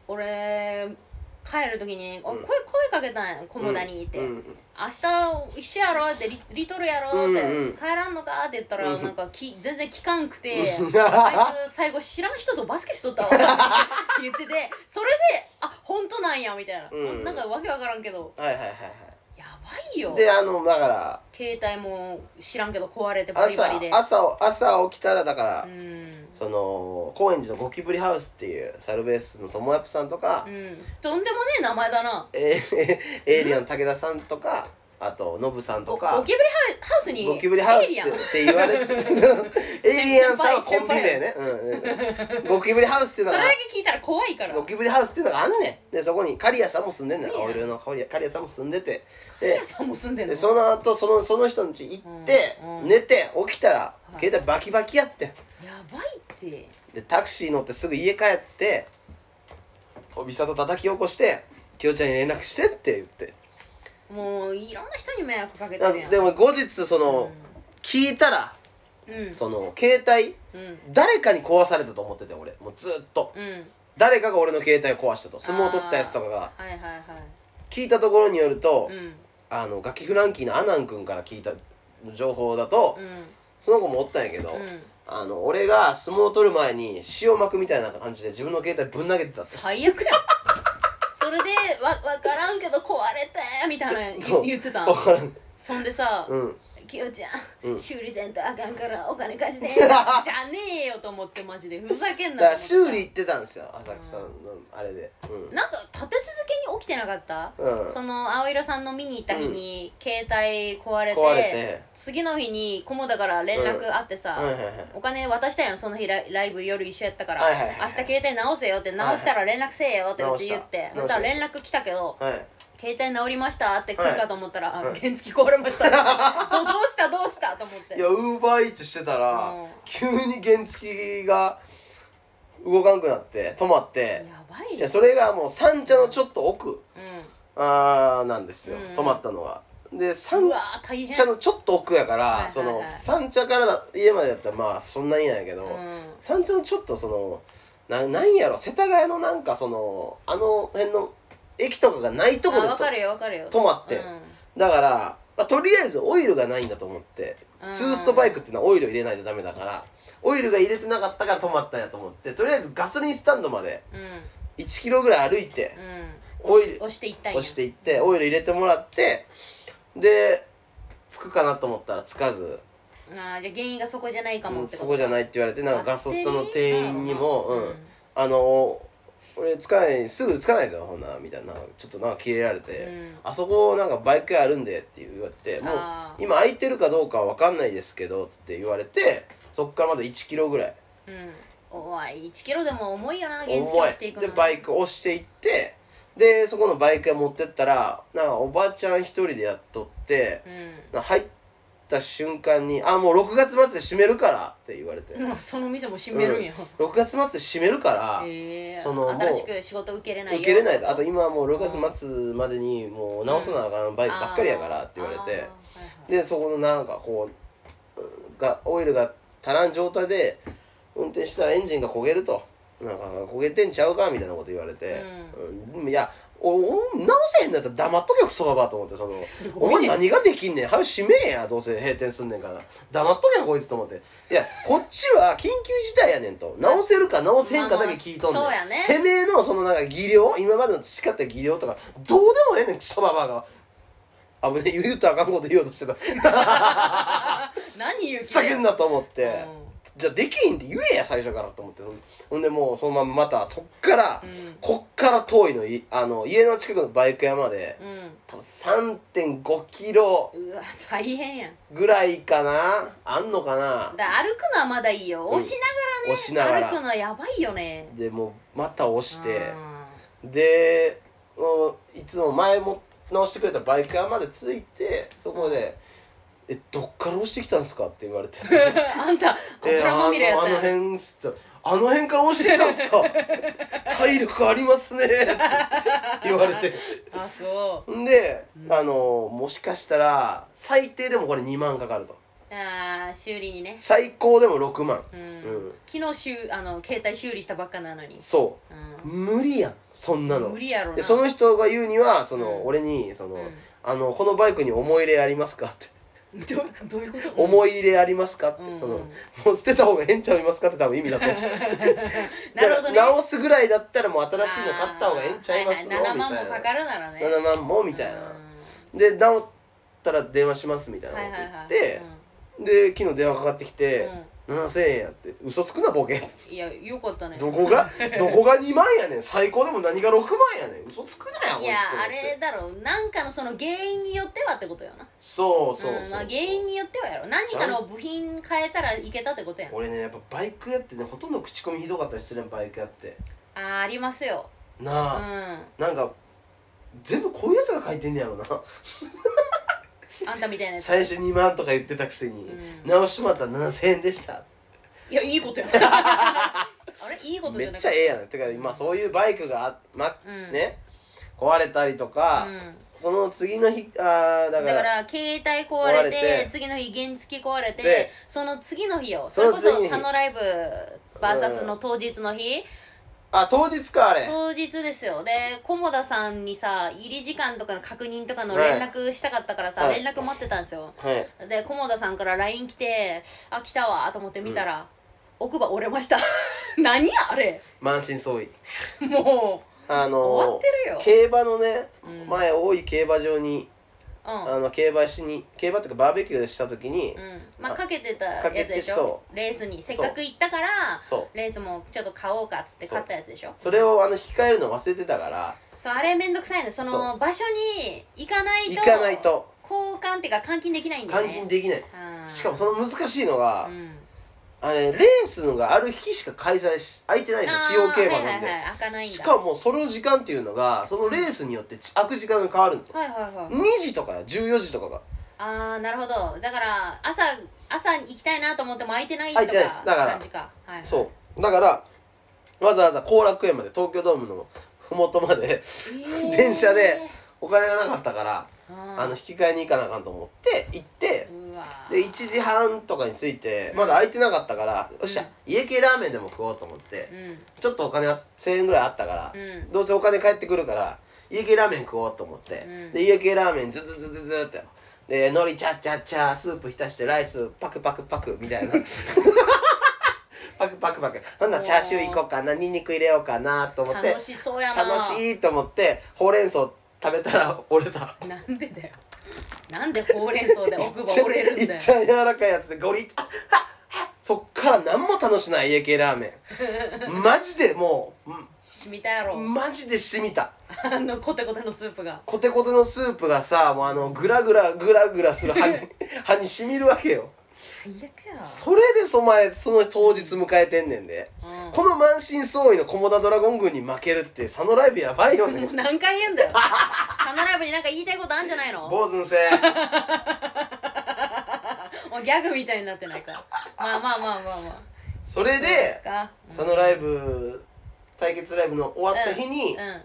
俺帰る時に、おうん。声声かけたんや菰田にって、うん明日一緒やろってリリトルやろって、帰らんのかって言ったら、うんなんかき全然聞かんくて、うん。あいつ最後知らん人とバスケしとったわ。って言っててそれであ本当なんやみたいな、うん。なんかわけわからんけど。はいはいはいはやばいよ。いであのだから携帯も知らんけど壊れてバリバ朝リで。朝朝起きたらだから、うんその高円寺のゴキブリハウスっていうサルベースの友達さんとか、うん。とんでもねえ名前だな。えー (laughs) エイリアンの武田さんとかあとノブさんとゴかゴキブリハウハウスにゴキブリハウスってエイリアン。って言われて (laughs) エイリアンさんはコンビ名ね、うんうん、ゴキブリハウスっていうそれのがだけ聞いたら怖いから。ゴキブリハウスっていうのがあんねん。でそこに刈谷さんも住んでんねん。いいやん青色の刈谷さんも住んでて。カヤさんも住んでんの？でその後そのその人の家行って、うんうん。寝て起きたらはい。携帯バキバキやってんやばいって。でタクシー乗ってすぐ家帰って飛び里叩き起こして「きよちゃんに連絡して」って言って。もういろんな人に迷惑かけてるやん。でも後日その、聞いたらうん。うんその携帯うん。誰かに壊されたと思ってて俺。もうずっと。うん。誰かが俺の携帯を壊したと。相撲を取ったやつとかが。はいはいはい。聞いたところによると、うん。あのガキフランキーのアナン君から聞いた情報だと、うん。その子もおったんやけど、うんあの俺が相撲を取る前に塩まくみたいな感じで自分の携帯ぶん投げてたって。最悪や (laughs) それでわ分からんけど壊れてみたいなそう。言言ってた分からん。そんでさうん「きよちゃうん。ん修理せんとあかんからお金貸して」じゃねえよと思ってマジでふざけんだからなと思って。修理行ってたんですよ浅草のあれで。なんか立て続けに起きてなかった？うん、うん、その青色さんの見に行った日に携帯壊れて壊れて。次の日に菰田から連絡あってさ、はいはいはい。お金渡したやんその日ライライブ夜一緒やったから、はいはいはいはい。明日携帯直せよって直したら連絡せえよってうち言って、直した。そしたら連絡来たけどはい携帯直りました？って来るかと思ったら、あはい。原付壊れました。(laughs) どどうした？どうした？と思って。いやウーバーイーツしてたら、うん。急に原付が動かんくなって止まって。やばいじゃあそれがもう三茶のちょっと奥。うあーなんですよ、うん。止まったのが。で三茶のちょっと奥やから、はいはいはい。その三茶からだ家までだったらまあそんなにやけど、うん。三茶のちょっとそのななんやろ？世田谷のなんかそのあの辺の駅とかがないとこでとあ分かるよ分かるよ。止まって。うん。だから、まあ、とりあえずオイルがないんだと思って、うん。ツーストバイクっていうのはオイルを入れないとダメだからオイルが入れてなかったから止まったんやと思って。とりあえずガソリンスタンドまでうん。1キロぐらい歩いてうん。オイル押していったんや。押していってオイル入れてもらってでつくかなと思ったらつかず、あーじゃあ原因がそこじゃないかもうんってそこじゃないって言われてなんかガソスタの店員にも、うんうん。あの俺つかないすぐつかないですよほんならみたいな。ちょっとなんかキレられて、うん。あそこなんかバイク屋あるんでって言われてもう今空いてるかどうかは分かんないですけどつって言われてそっからまだ1キロぐらい。うん。おい1キロでも重いよな原付していくの。いでバイク押していってでそこのバイク屋持ってったらなんかおばちゃん一人でやっとってうなんか入った瞬間に「あもう6月末で閉めるから」って言われて、その店も閉めるんや、6月末で閉めるから、へえ。その新しく仕事受けれないよ。受けれないと。あと今はもう6月末までにもう直さなあかんバイクばっかりやからって言われて、はいはい。でそこのなんかこううんがオイルが足らん状態で運転したらエンジンが焦げると。なんか焦げてんちゃうかみたいなこと言われて、うん。いやおお直せへんのやったら黙っとけよクソババアと思ってそのお前何ができんねん。早く閉めえやどうせ閉店すんねんから。黙っとけよこいつと思って。いやこっちは緊急事態やねんと。直せるか直せへんかだけ聞いとんねん、まあまあそうやね。てめえのそのなんか技量今までの培った技量とかどうでもええねんクソババアが。あぶね言うとあかんこと言おうとしてた。(laughs) 何言う (laughs) ふざけんなと思って、うんじゃあできひんって言えや最初からと思って。ほんでもうそのまままたそっから、うん。こっから遠いのいあの家の近くのバイク屋までうん。多分3.5キロうわ大変やん。ぐらいかな？あんのかな？だ歩くのはまだいいよ。押しな押しながらねがら。歩くのはやばいよね。でもうまた押して。うでいつも前も直してくれたバイク屋まで着いてそこで「えどっから押してきたんですか?」って言われて。ん (laughs) あんたえ油まみれやった。あの辺っつってあの辺から押してきたんですか？(laughs) 体力ありますね。(laughs) って言われて。あそんで、あのもしかしたら最低でもこれ2万かかると。うあー修理にね。最高でも6万。うん、うん。昨日修あの携帯修理したばっかなのに、そう。う無理やんそんなの。無理やろな。でその人が言うにはその、うん。俺にその、うん。あの「このバイクに思い入れありますか?」ってど (laughs) どういうこと「思い入れありますか?」って、うん。そのもう捨てた方がええんちゃいますかって多分意味だと。(laughs) 思うなるほどね。直すぐらいだったらもう新しいの買った方がええんちゃいますの、はいはい、7みたいな。万もかかるならね。7万もみたいな。うで直ったら電話しますみたいなことんはいはいはい。言って、で昨日電話かかってきて「7000円や」って。嘘つくなボケいやよかったね。どこが？(laughs) どこが2万やねん。最高でも何が6万やねん。嘘つくなよこいいやあれだろ。うなんかのその原因によってはってことよな。そうそうそう、んまあ、原因によってはやろ。何かの部品変えたらいけたってことや。ん俺ねやっぱバイク屋ってねほとんど口コミひどかったりするやんバイク屋って。あーありますよ。うなあ、ん。なんか全部こういうやつが書いてんねやろな (laughs) (laughs) あんたみたいなやつ。最初2万とか言ってたくせに、うん。直してもらったら7000円でした。いやいいことや (laughs) あれいいことじゃなっちゃええやん。てかまあそういうバイクがあま、うん。ね壊れたりとか、うん。その次の日あーだからだから携帯壊れて壊れて次の日原付壊れてでその次の日よ。それこそ次の日。佐野ライブ VS の当日の日、あ当日かあれ。当日ですよ。で菰田さんにさ入り時間とかの確認とかの連絡したかったからさ、はい。連絡待ってたんですよ。はい。で菰田さんから LINE 来て「あ来たわ」と思って見たら、奥歯折れました。(laughs) 何やあれ。満身創痍。もあのう終わってるよ。競馬のね、うん。前大井競馬場にうんあの競馬しに競馬っていうかバーベキューした時に、うん。まあかけてたやつでしょ？そレースにせっかく行ったからレースもちょっと買おうかっつって買ったやつでしょ？それをあの控えるの忘れてたからそうあれめんどくさいの。そその場所に行かないと行かないと。交換っていうか換金できないんだよ換ね金できない。うん。しかもその難しいのが、うんあれレースのがある日しか開催し空いてないんですよ地方競馬なんで、はいはいはい、開かないんだ。しかもその時間っていうのがそのレースによって開く時間が変わるんですよ。はいはいはい。2時とか14時とかが。ああなるほど。だから朝朝行きたいなと思っても空いてないとか空いてないです。だから感じか、はいはい、そう。だからわざわざ後楽園まで東京ドームの麓までえー。(laughs) 電車でお金がなかったからああの引き換えに行かなあかんと思って行ってうわで1時半とかに着いてまだ空いてなかったから、よっしゃ家系ラーメンでも食おうと思ってうん。ちょっとお金あ1000円ぐらいあったから、うん。どうせお金返ってくるから家系ラーメン食おうと思って、うん。で家系ラーメンズズズズズってで海苔チャッチャッチャスープ浸してライスパクパクパクみたいな。(laughs) パクパクパク。ほんならチャーシューいこうかなニンニク入れようかなと思って楽しそうやな。楽しいと思ってほうれん草食べたら折れた。なんでだよなんでほうれん草で奥歯折れるんだよ。いっちゃん柔らかいやつでゴリッ。そっから何も楽しない家系ラーメン。マジでもう染みたやろ。マジで染みた。あのコテコテのスープが。コテコテのスープがさもうあのグラグラグラグラする歯に (laughs) 歯にしみるわけよ最悪や。それでそ前その当日迎えてんねんで、うん。この満身創痍のコモダドラゴン軍に負けるって佐野ライブやばいよね。も (laughs) う何回言うんだよ。サナライブになんか言いたいことあるんじゃないの？坊主んせ (laughs) もうギャグみたいになってないかまあまあまあまあまあ。それですでか？佐野ライブ対決ライブの終わった日に、うん。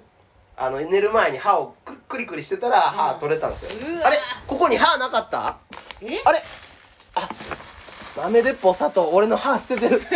あの寝る前に歯をくクリクリしてたら歯取れたんですよ、あれ？ここに歯なかった？え？あれ？あ豆鉄砲佐藤俺の歯捨ててる。(laughs)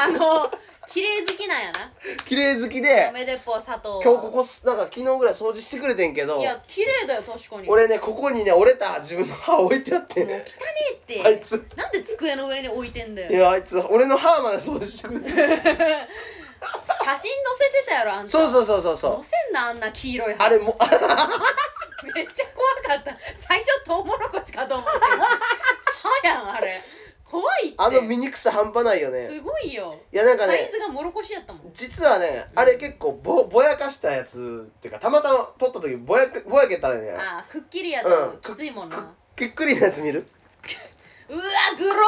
あの綺麗好きなんやな。綺麗好きで豆鉄砲佐藤。は今日ここすなんか昨日ぐらい掃除してくれてんけどいや綺麗だよ確かに。俺ねここにね折れた自分の歯置いてあって。もう汚ねえって。あいつ。なんで机の上に置いてんだいよやあいつ俺の歯まで掃除してくれて写真載せてたやろあんた。そうそうそうそうそう。載せんなあんな黄色い歯。あれも (laughs) めっちゃ怖かった最初トウモロコシかと思って。歯やんあれ。怖いって。あの醜さ半端ないよね。すごいよ。いやなんかねサイズがもろこしやったもん。実はねあれ結構ぼぼやかしたやつっていうかたまたま撮った時ぼやかぼやけたねああくっきりやう。んときついもんな、くくっくりなやつ見る？(laughs) うわグロ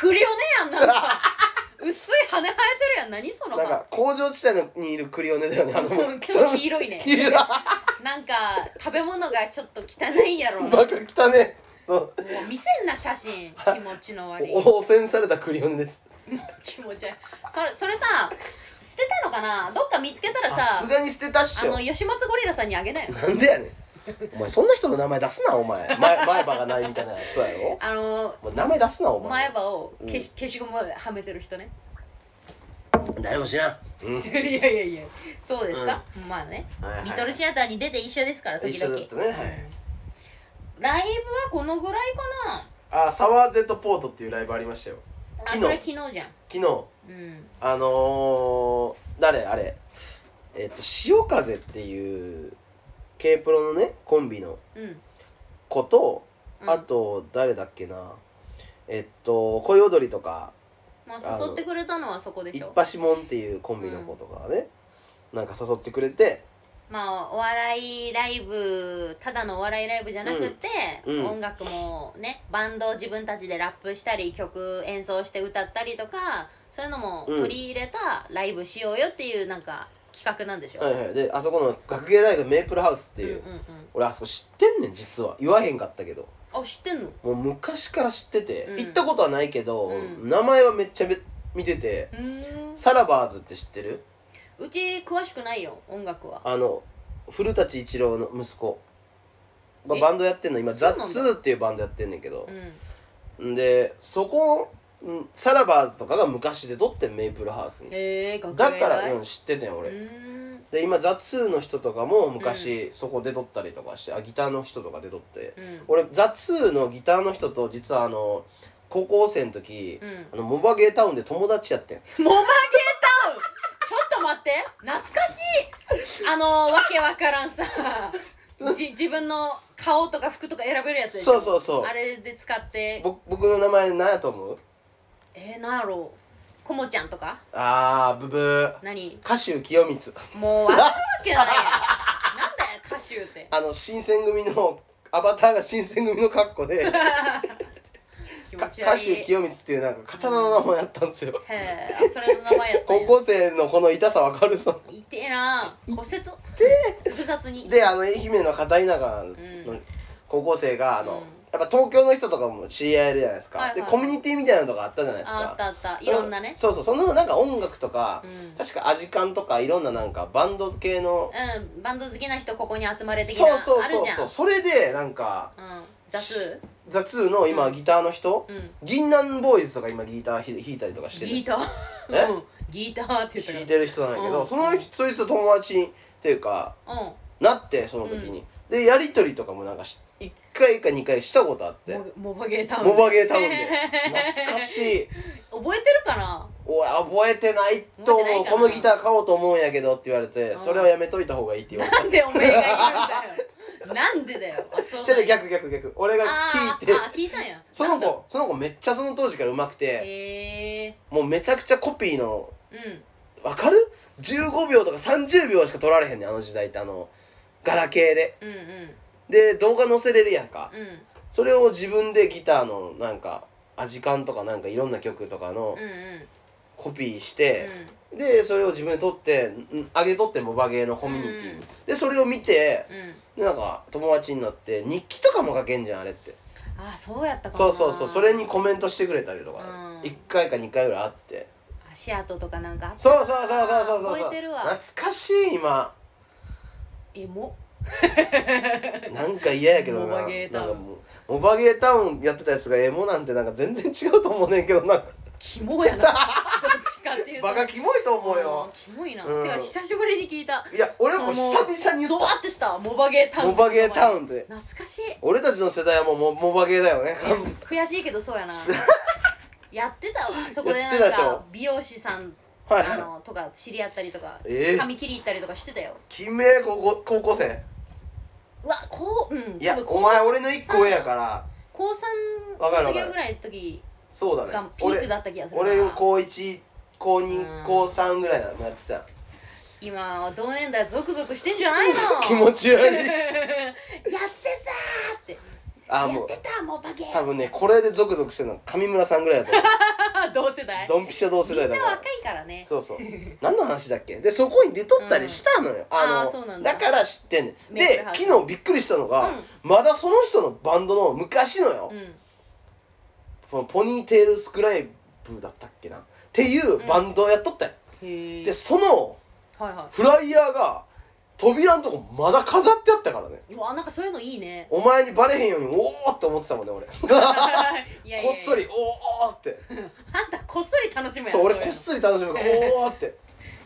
クリオネやんなんか薄い羽生えてるやん。何そのなんか工場地帯にいるクリオネだよねあの。うんちょっと黄色いね。黄色い。なんか食べ物がちょっと汚いやろ。もうバカ汚ね。そう。見せんな写真。気持ちの悪い。汚染されたクリオネです。(laughs) 気持ち悪い。それそれさす捨てたのかな？どっか見つけたらささすがに捨てたっしょ。あの吉松ゴリラさんにあげなよ。なんでやねんお前そんな人の名前出すなお前。前前歯がないみたいな人やろ？あのお前名前出すなお前。前歯を消し消しゴムはめてる人ね。誰も知らん、うん、(laughs) いやいやいや。そうですか、まあね、はいはい。リトルシアターに出て一緒ですから時々。一緒だったねはい。ライブはこのぐらいかな。あサワーゼットポートっていうライブありましたよ。昨日。あそれ昨日じゃん。昨日。うん。あのー、誰？あれ。えっと潮風っていう K プロのねコンビのうん。子と、うん。あと誰だっけな。えっと恋踊りとかまあ誘ってくれたのはそこでし一ょ発もんっていうコンビの子とかがね、なんか誘ってくれて。まあお笑いライブただのお笑いライブじゃなくて、うん。うん。音楽もねバンドを自分たちでラップしたり曲演奏して歌ったりとかそういうのも取り入れたライブしようよっていうなんか企画なんでしょ、はいはい。であそこの学芸大学メープルハウスっていう、俺あそこ知ってんねん実は。言わへんかったけど。あ知ってんの？もう昔から知ってて、うん。行ったことはないけど、うん。名前はめっちゃめ見てて、うーん。サラバーズって知ってる？うち詳しくないよ音楽は。あの古舘伊知郎の息子。がえバンドやってんの。今ザ・そうなんだ。ツーっていうバンドやってんねんけど。う、ん。んでそこうんサラバーズとかが昔で撮ってんメイプルハウスに。へだから、うん、知っててん俺、うーん。で今ザ・ツーの人とかも昔そこで撮ったりとかしてあギターの人とかで撮って、うん。俺ザ・ツーのギターの人と実はあの高校生の時、うん。あのモバゲータウンで友達やってん。(laughs) モバゲータウン？ちょっと待って。懐かしい。あのわけわからんさ。(laughs) じ自分の顔とか服とか選べるやつでしょ？そうそうそう。あれで使って。ぼ僕の名前何やと思う？えー、なんやろ。うこもちゃんとか？あーブブー。何？歌手清光。もう分かるわけないやん。なんだよ歌手って。あの新選組のアバターが新選組の格好で。か (laughs) 気持ち悪歌手い清光っていうなんか刀の名前やったんですよ。へえそれの名前やったんや。高校生のこの痛さわかるぞ。痛えな。骨折？複雑に。であの愛媛の片田舎のん。高校生があの、うんやっぱ東京の人とかも知り合えるじゃないですか、はいはいでコミュニティみたいなのとかあったじゃないですか。あったあった。いろんなね。そうそうそのなんか音楽とか、うん。確かアジカンとかいろんななんかバンド系の、うんバンド好きな人ここに集まれ的なそうそうそうそう。それでなんかうん。雑ザ・ツーの今、うん。ギターの人、うん。銀杏 BOYZ とか今ギター弾いたりとかしてるギター？え？うん。ギターって言ったか弾いてる人なんやけど、うん。その人そいつと友達っていうからうん。なってその時に、でやり取りとかもなんかし1回か2回したことあって。モモバゲータウンモバゲータウンで。(laughs) 懐かしい。覚えてるかな？おい覚えてないと思う。このギター買おうと思うんやけどって言われてん。それはやめといた方がいいって言われなんでおめえが言うんだよ。なんでだよ。じゃ逆逆逆。俺が聞いて。聞いたんや。その子その子めっちゃその当時から上手くて。もうめちゃくちゃコピーの。うん。わかる ?15 秒とか30秒しか撮られへんねんあの時代ってあのガラケーで。うんうん。で動画載せれるやんか。うん。それを自分でギターのなんかアジカンとかなんかいろんな曲とかのうんうん。コピーして、でそれを自分で撮ってん上げとってモバゲーのコミュニティに、うん。でそれを見てうん。でなんか友達になって日記とかも書けんじゃんあれって。ああそうやったかな。そうそうそう。それにコメントしてくれたりとか、うん。1回か2回ぐらいあって。足跡とかなんかあった。そうそうそうそうそうそう。そう覚えてるわ。懐かしい今エモ。なんか嫌やけどな。モバゲータウン。なんかもうモバゲータウンやってたやつがエモなんてなんか全然違うと思うねんけどな。キモやな。どっちかっていうと。バカキモいと思うよ。うんキモいな、うんてか久しぶりに聞いた。いや俺も久々に言ゾっワってした。モバゲータたウン。モバゲータウンンって。懐かしい。俺たちの世代はもうモモバゲーだよね。悔しいけどそうやな。(laughs) やってたわ。そこでなんやってたでしょ。か美容師さんはいあのとか知り合ったりとか、え？ー髪切り行ったりとかしてたよ。きめえ高校高校生？うわこううんいや多分お前俺の1個上やから。高わ3かるわかる卒業ぐらいの時そうだねがピークだった気がするな。俺俺高1高うん。2高3ぐらいだもやってた今は同年代ゾクゾクしてんじゃないの？(laughs) 気持ち悪い。(laughs) やってたーってあもう。やってたモバゲー多分ねこれでゾクゾクしてるの上村さんぐらいだと思う。(laughs) 同世代。ドンピシャ同世みんな代だから。若いからね。そうそう。何の話だっけ？でそこに出とったりしたのよ、あのあーそうなんだ。から知ってんねん。メイプルでハウス。昨日びっくりしたのが、うん。まだその人のバンドの昔のよ、うん。そのポニーテールスクライブだったっけな？っていうバンドをやっとったよ、へえでそのはいはフライヤーが扉のとこまだ飾ってあったからね。いうわなんかそういうのいいね。お前にバレへんようにおおって思ってたもんね俺。こいやいやいや。っそりおおって。あんたこっそり楽しむやんそう俺こっそり楽しむからおおって。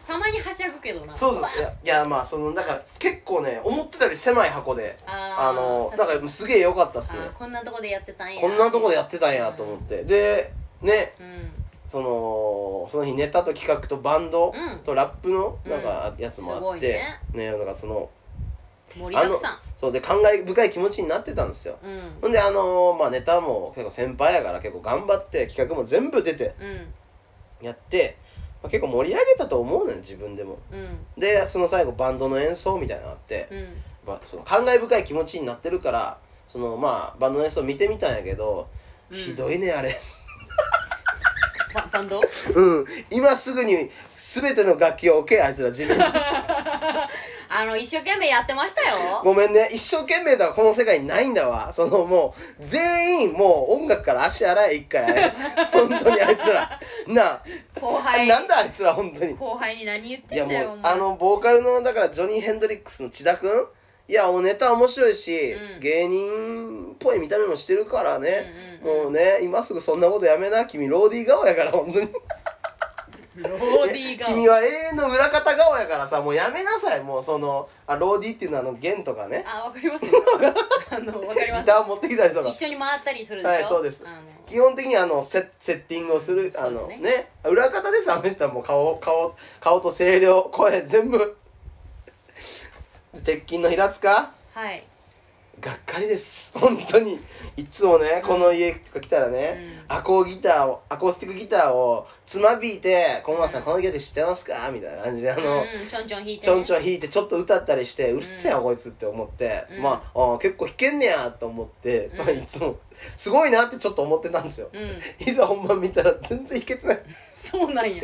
たまにはしゃぐけどな。そうそう。いやいやまあそのだから結構ね思ってたより狭い箱で。ああのーなんかすげえ良かったっすね。こんなとこでやってたんや。こんなとこでやってたんやと思って。でね。うんそのその日ネタと企画とバンドうん。とラップのうん。なんかやつもあって、いね。ねなんかその盛りだくさん。そうで感慨深い気持ちになってたんですよ。うん。ほんであのまあネタも結構先輩やから結構頑張って企画も全部出てうん。やって、まあ、結構盛り上げたと思うのよ自分でも。うん。でその最後バンドの演奏みたいなのがあって、うん。まあ、その感慨深い気持ちになってるからそのまあバンドの演奏見てみたんやけど、うん。ひどいねあれババンドうん。今すぐに全ての楽器を置けあいつら地面に。(laughs) あの一生懸命やってましたよ。ごめんね。一生懸命だわこの世界にないんだわ。そのもう全員もう音楽から足洗え一回本当にあいつら。なあ、後輩。なんだあいつら本当に。後輩に何言っいやてんだよもうあのボーカルのだからジョニー・ヘンドリックスの千田君いやおネタ面白いし、うん。芸人っぽい見た目もしてるからね、うんうんうん。もうね今すぐそんなことやめな。君ローディー顔やから本当に。ローディーが君は永遠の裏方顔やからさもうやめなさい。もうそのあローディーっていうのはあの弦とかね。あわかりますよ。(laughs) あのわかります。ギター持ってきたりとか。一緒に回ったりするでしょ？はいそうです。あの基本的にあのセセッティングをするあのそうですね。ね。裏方です。あの人はもう顔顔顔と声量声全部鉄筋の平塚？はい。がっかりです。本当に。いつもねこの家とか来たらね、アコーギターをアコースティックギターをつまびいて「小松さんこの曲知ってますか?」みたいな感じであの、うんちょんちょん弾いてちょんちょん弾いてちょっと歌ったりしてうるせえよこいつって思って、うん。まああー結構弾けんねやと思って、まあ、うんいつも。すごいなってちょっと思ってたんですよ、うん。いざ本番見たら全然弾けてない。そうなんや。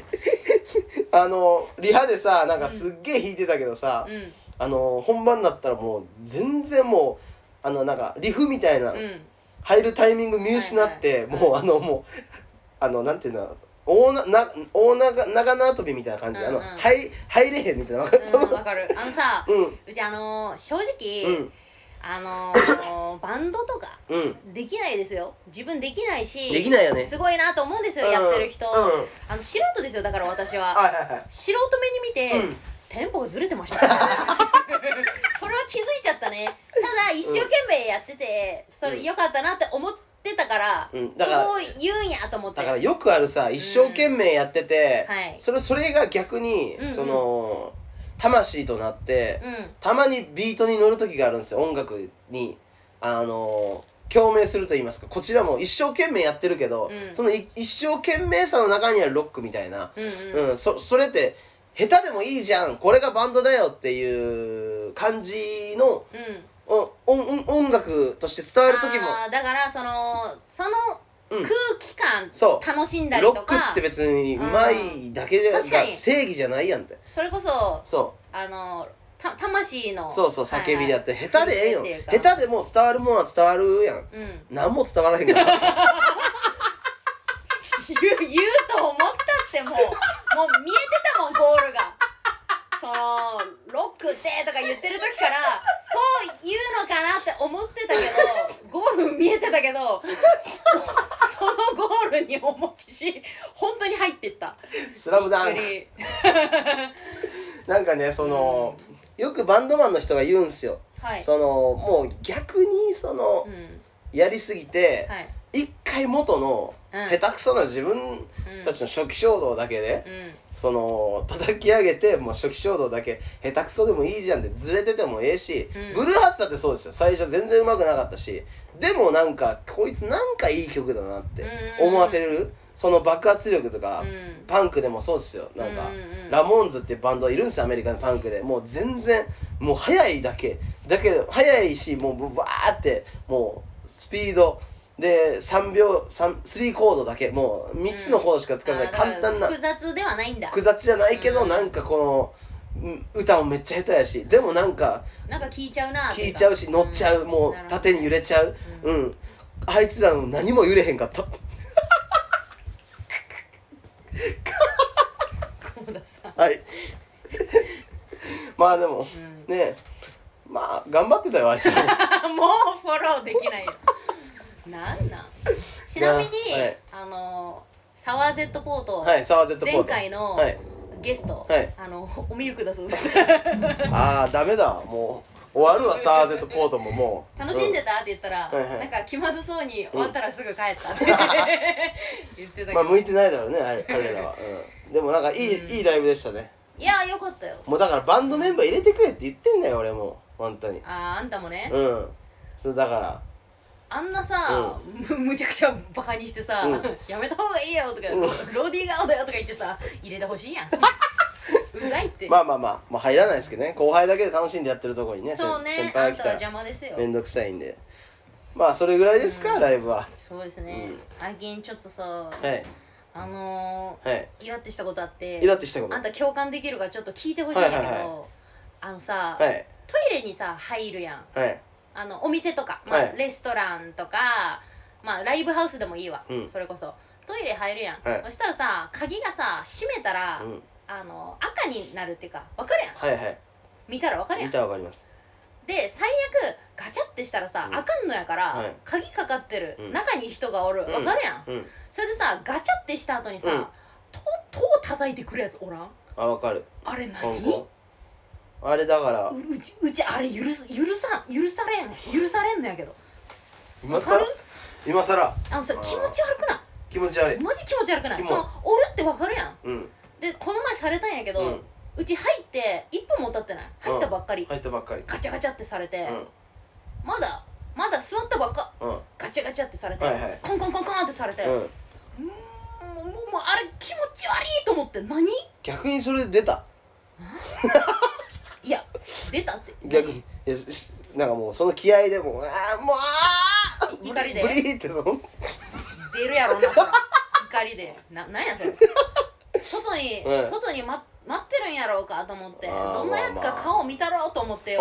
(laughs) あのリハでさなんかすっげえ弾いてたけどさ、うんあの本番になったらもう全然もうあのなんかリフみたいな、うん。入るタイミング見失って、もうあのもうあのなんていうの大なな大長長縄跳びみたいな感じ。で、うんうん。あの入入れへんみたいな。わかるうんわかる。あのさうん。うちあのー正直、うん。あのーバンドとかうん。できないですよ。自分できないしできないよね。すごいなと思うんですよ、うん。やってる人、うん。あの素人ですよだから私は、はいはいはい。素人目に見て、うんテンポがずれてました (laughs) それは気づいちゃったね。ただ一生懸命やっててそれ良かったなって思ってたから、うん。だからそこを言うんやと思って。だからよくあるさ一生懸命やってて、はい。それそれが逆に、うんうん。その魂となって、うん。たまにビートに乗る時があるんですよ音楽に。あの共鳴すると言いますか。こちらも一生懸命やってるけど、うん。そのい一生懸命さの中にあるロックみたいな、うんうん。うん、そそれって下手でもいいじゃんこれがバンドだよっていう感じのうん。お音音楽として伝わる時も。だからそのそのうん。空気感そう。楽しんだりロッとか、クって別にうまいだけじゃ確かに。が正義じゃないやんって。それこそそあのた魂のうそうそう叫びであって、はいはい。下手でええよ。下手でも伝わるもんは伝わるやん。うん。何も伝わらへんから。(laughs) 言う言うと思ったってもうもう見えてたもんゴールが。そのロックってとか言ってる時からそう言うのかなって思ってたけどゴール見えてたけどそのゴールに思いっきし本当に入ってった。スラムダンク。なんかねその、よくバンドマンの人が言うんすよ。はい。そのもう逆にその、うん。やりすぎて、はい。一回元のうん。下手くそな自分たちの初期衝動だけで、うん。その叩き上げてもう初期衝動だけ下手くそでもいいじゃんってずれててもええし、うん。ブルーハーツだってそうですよ最初全然うまくなかったし。でもなんかこいつなんかいい曲だなって思わせれる、その爆発力とか、うん。パンクでもそうですよ。なんか、うんうんうん。ラモーンズっていうバンドいるんですよアメリカのパンクで。もう全然もう速いだけだけど速いしもうバーってもうスピードで3秒3 3コードだけもう3つのコードしか使わない、あーだから簡単な。複雑ではないんだ。複雑じゃないけど、うん。なんかこのうん歌もめっちゃ下手やしでもなんかなんか聞いちゃうな聴いちゃうし乗っちゃう、もう縦に揺れちゃう。うん、あいつらの何も揺れへんかった。はい。まあでも、ん。ねまあ頑張ってたよあいつら (laughs) もうフォローできないよなんなん？(laughs) ちなみに、はい。あのサワーゼットポート、はいサワーゼットポート。前回のはい。ゲスト、はい。あのおミルクだそうですああダメだ。もう終わるわサワーゼットポートももう。楽しんでた？って言ったら、はいはい。なんか気まずそうに終わったらすぐ帰ったって、(laughs) 言ってたけど、まあ向いてないだろうねあれ彼らは、うん、でもなんかいい、うん。いいライブでしたね。いやよかったよ。もうだからバンドメンバー入れてくれって言ってんだよ俺も。本当に。あーあんたもね、うん。そうだからあんなさ、むむちゃくちゃバカにしてさ、うん。やめた方がいいよとか、うん。ローディー顔だよとか言ってさ入れてほしいやん。(laughs) うざいって、まあまあまあ、まあ、入らないですけどね。後輩だけで楽しんでやってるところにねそう先ね。あんたは輩が来たら邪魔ですよ。めんどくさいんで。まあそれぐらいですか、うん。ライブは。そうですね、うん。最近ちょっとさ、はい。あのはい。ー、イラってしたことあってイラってしたこと？あんた共感できるかちょっと聞いてほしいんだけど、はいはいはあのさ、はい。トイレにさ入るやん。はいあのお店とか、まあはい。レストランとか、まあ、ライブハウスでもいいわ、うん。それこそ。トイレ入るやん、はい。そしたらさ鍵がさ閉めたら、うん。あの赤になるっていうか分かるやん。はいはい。見たら分かるやん。見たらわかります。で最悪ガチャってしたらさ、うん。あかんのやから、はい。鍵かかってる、うん。中に人がおる。わうん。かるやん、うん。それでさガチャってした後にさ、うん。ととう叩いてくるやつおらん？あわかる。あれ何？あれだから。ううちうちあれ許す許さん許されん許されんのやけど。今更？わかる？今更？あのさ気持ち悪くない？気持ち悪い。マジ気持ち悪くない？そのおるってわかるやん。うん。でこの前されたんやけど、ううんち入って1分も経ってない？入ったばっかり、入ったばっかり。ガチャガチャってされて、うん。まだまだ座ったばっか。うん。ガチャガチャってされて、はいはい。コンコンコンコンってされて、うん。うーんもうもうあれ気持ち悪いと思って。何？逆にそれで出たいや出たって。逆に。いやしなんかもうその気合でもうああもうあーブ怒りで。リブリってその。出るやろなそら怒りで。ななんやそれ。外に、(laughs) うん。外に、ま、待ってるんやろうかと思って。あーどんなやつかまあまあ。顔見たろうと思って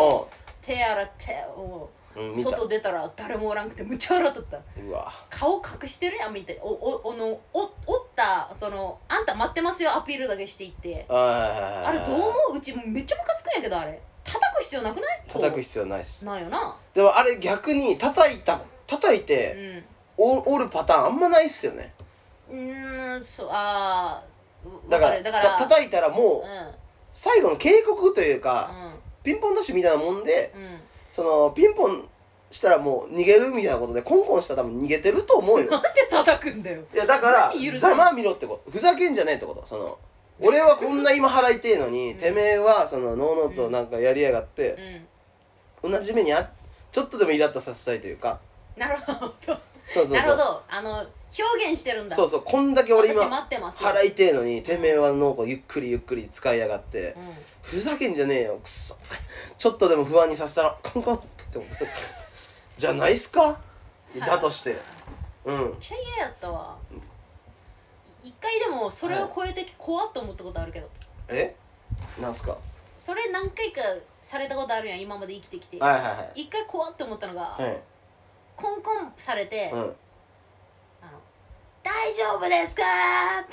手洗っておん、うん、外出たら誰もおらんくてむっちゃ笑っとった。うわ。顔隠してるやん見て。おおおのおおったそのあんた待ってますよアピールだけしていって。あああれどう思う？うちめっちゃムカつくんやけどあれ。叩く必要なくない？叩く必要ないっす。ないよな。でもあれ逆に叩いた叩いうてん。お折るパターンあんまないっすよね。うーんそうあーだからだからた叩いたらもううん。最後の警告といううか、ん。ピンポンダッシュみたいなもんでうんそのピンポンしたらもう逃げるみたいなことでコンコンしたら多分逃げてると思うよ。なんで叩くんだよ。いやだからざまあ見ろってこと。ふざけんじゃねえってこと。その俺はこんな今払いてえのに、うん。てめえはそののうのうとなんかやりやがってう、ん。同じ目にあちょっとでもイラッとさせたいというか。なるほどそうそうそう。なるほど。あの表現してるんだ。そうそうこんだけ俺私今待ってますよ。払いてえのにてめえはのうこゆっくりゆっくり使いやがって、うん。ふざけんじゃねえよくそ。ちょっとでも不安にさせたらコンコンって思って。じゃないっすか？だとして。うん。めっちゃ嫌やったわ。一回でもそれを超えて怖っと思ったことあるけど。え？なんすか？それ何回かされたことあるやん今まで生きてきて。はいはいはい。一回怖って思ったのが、はいコンコンされて「うん。あの大丈夫ですか?」っ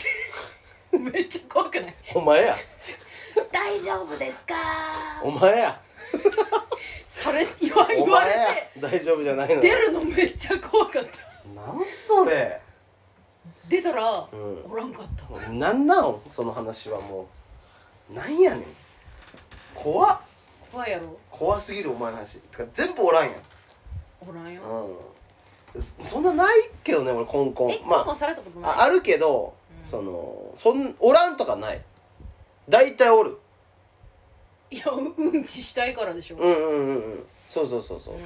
てめっちゃ怖くない？お前や「大丈夫ですか?お前や」それ言わお言われて大丈夫じゃないの出るのめっちゃ怖かった。なんそれ。出たら、うん。おらんかった。なんなん？その話はもう。なんやねん。怖っ。怖いやろ。怖すぎるお前の話。てか全部おらんやんおらんよ、うん。そそんなないけどね俺コンコン。え、まコンコンされたことない？ああるけど、うん。そのそんおらんとかない。大体おる。いやううんちしたいからでしょ、うんうんうんうん。そうそうそうそう、うん。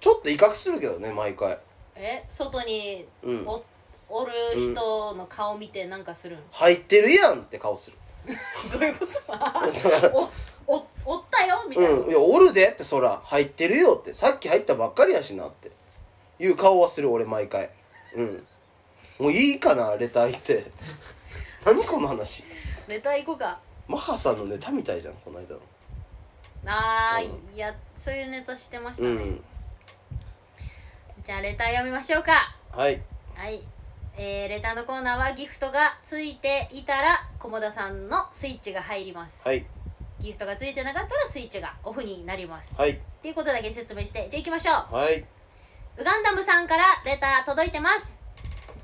ちょっと威嚇するけどね毎回。え外にうん。おおる人の顔見てなんかするん、入ってるやんって顔する。(laughs) どういうこと？おおおったよみたいな、うん。いやおるでってそら入ってるよって。さっき入ったばっかりやしなって。いう顔はする俺毎回。うん。もういいかなレター行って。(laughs) 何この話？ネタ行こうか。マハさんのネタみたいじゃんこの間の。あー、うん。いやそういうネタしてましたね、うん。じゃあレター読みましょうか。はい。はい。えー、レターのコーナーはギフトがついていたら菰田さんのスイッチが入ります。はいギフトがついてなかったらスイッチがオフになります。はい。っていうことだけ説明してじゃあ行きましょう。はい。ウガンダムさんからレター届いてます。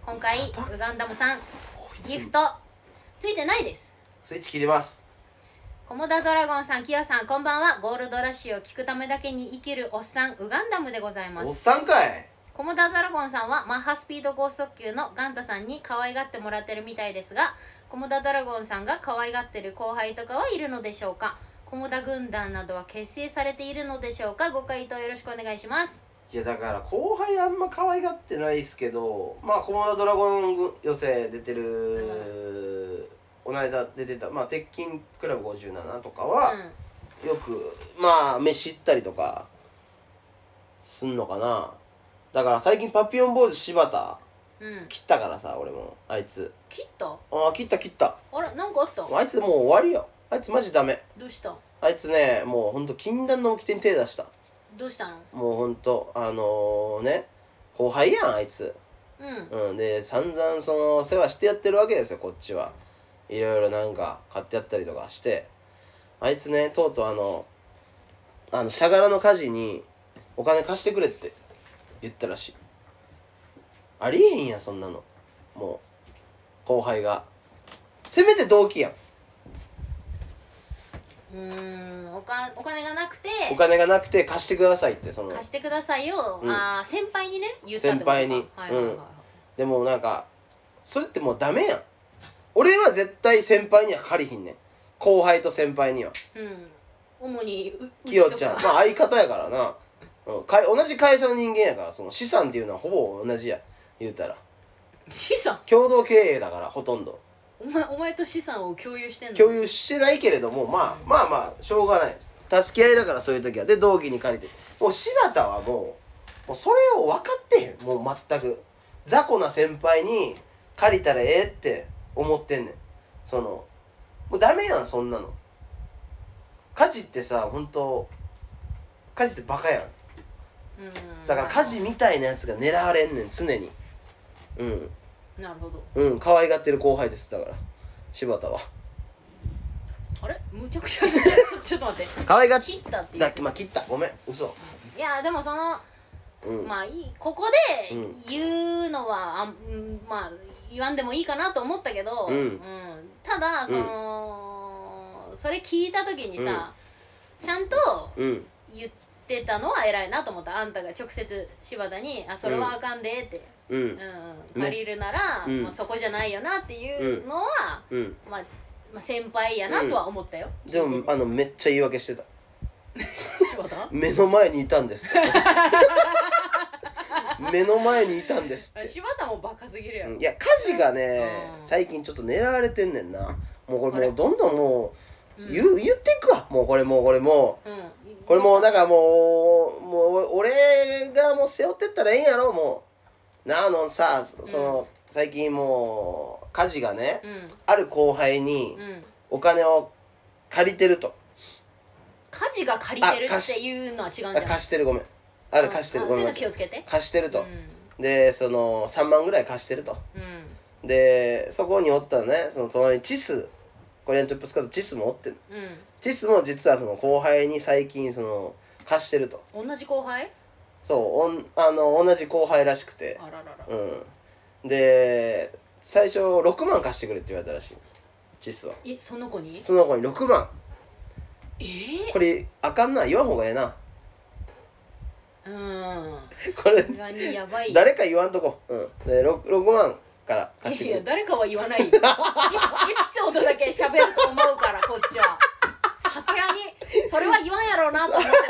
今回ウガンダムさんギフトついてないです。スイッチ切ります。コモダドラゴンさんキヨさんこんばんは。ゴールドラッシュを聞くためだけに生きるおっさんウガンダムでございまおっすさんかい。コモダドラゴンさんはマッハスピード高速球のガンタさんに可愛がってもらってるみたいですがコモダドラゴンさんが可愛がってる後輩とかはいるのでしょうか？コモダ軍団などは結成されているのでしょうか？ご回答よろしくお願いします。いやだから後輩あんま可愛がってないっすけどまあコモダドラゴン寄せ出てる、この間出てたまあ鉄筋クラブ57とかは、うよくまあ飯行ったりとかすんのかな。だから最近パピヨン坊主柴田んうん。切ったからさ俺も。あいつ。切った？ああ切った切った。あらなんかあった？あいつもう終わりよ。あいつマジダメ。どうした？あいつねもうほんと禁断の掟に手出した。どうしたの？もうほんとあのね後輩やんあいつ。うん。うんで散々その世話してやってるわけですよこっちは。いろいろなんか買ってやったりとかして。あいつねとうとうあのあのしゃがらの家事にお金貸してくれって言ったらしいありえへんやんそんなの。もう後輩が。せめて同期やん。うーんおかお金がなくて。お金がなくて貸してくださいってその。貸してくださいよ、うん。あー先輩にね言ったってことか。先輩に。はいはいはいはい。でもなんかそれってもうダメやん。俺は絶対先輩には借りひんねん。後輩と先輩には。うん。主にううきよちゃん。まあ相方やからな、うん、かい同じ会社の人間やからその資産っていうのはほぼ同じや言うたら。資産？共同経営だからほとんど。お前お前と資産を共有してんの？共有してないけれどもまあまあまあしょうがない。助け合いだからそういう時は。で同期に借りて。もう柴田はもうもうそれを分かってへん。もう全く。雑魚な先輩に借りたらええって思ってんねん。そのもうダメやんそんなの。家事ってさ本当家事ってバカやん。うん。だから家事みたいなやつが狙われんねん常にうん。なるほど。うん。可愛がってる後輩ですだから。柴田は。あれ？むちゃくちゃ。ちょっと (laughs) ちょっと待って。可愛がっ切ったっていう。だまあ切った。ごめん。嘘。いやでもそのうん。まあいい。ここでうん。言うのは、あんうんまあ言わんでもいいかなと思ったけど、うん。ただその、それ聞いた時にさ、ちゃんとうん。言ってたのは偉いなと思った。あんたが直接柴田に「あそれはあかんで」って、ううんん。借りるなら、うん。まあ、そこじゃないよなっていうのは、うん。まあ、まあ先輩やなとは思ったよ、でもあのめっちゃ言い訳してた。柴田 (laughs) 目の前にいたんです。(laughs) 目の前にいたんですって。柴田もバカすぎるよ、うん。いや家事がねうん。最近ちょっと狙われてんねんな。もうこあれれ。もうどんどんもううん。言っていくわ。もうこれもうこれもう。うん、これもうなんか？かもうもう俺がもう背負ってったらええんやろもうなあのさその、最近もう家事がね、うん。ある後輩にうん。お金を借りてると、家事が借りてるあ貸しっていうのは違うんじゃあない？貸してるごめん。あれ貸してる。あそういうごめんの気をつけて。貸してると、うでその3万ぐらい貸してると。んうん。でそこにおったねその隣にチスコリアントップスカーズチスもおってんチスも実はその後輩に最近その貸してると。うん同じ後輩？そうおんあの同じ後輩らしくて。あららら。うん。で最初6万貸してくれって言われたらしい。チスは。えその子に？その子に6万。え？ーこれあかんな。言わん方がええな。うん。(laughs) これさすがにやばい。誰か言わんとこ。うん。で 6, 6万から貸していやくれ誰かは言わないよ。エピエピソードだけ喋ると思うからこっちは。さすがにそれは言わんやろうなと思ってたら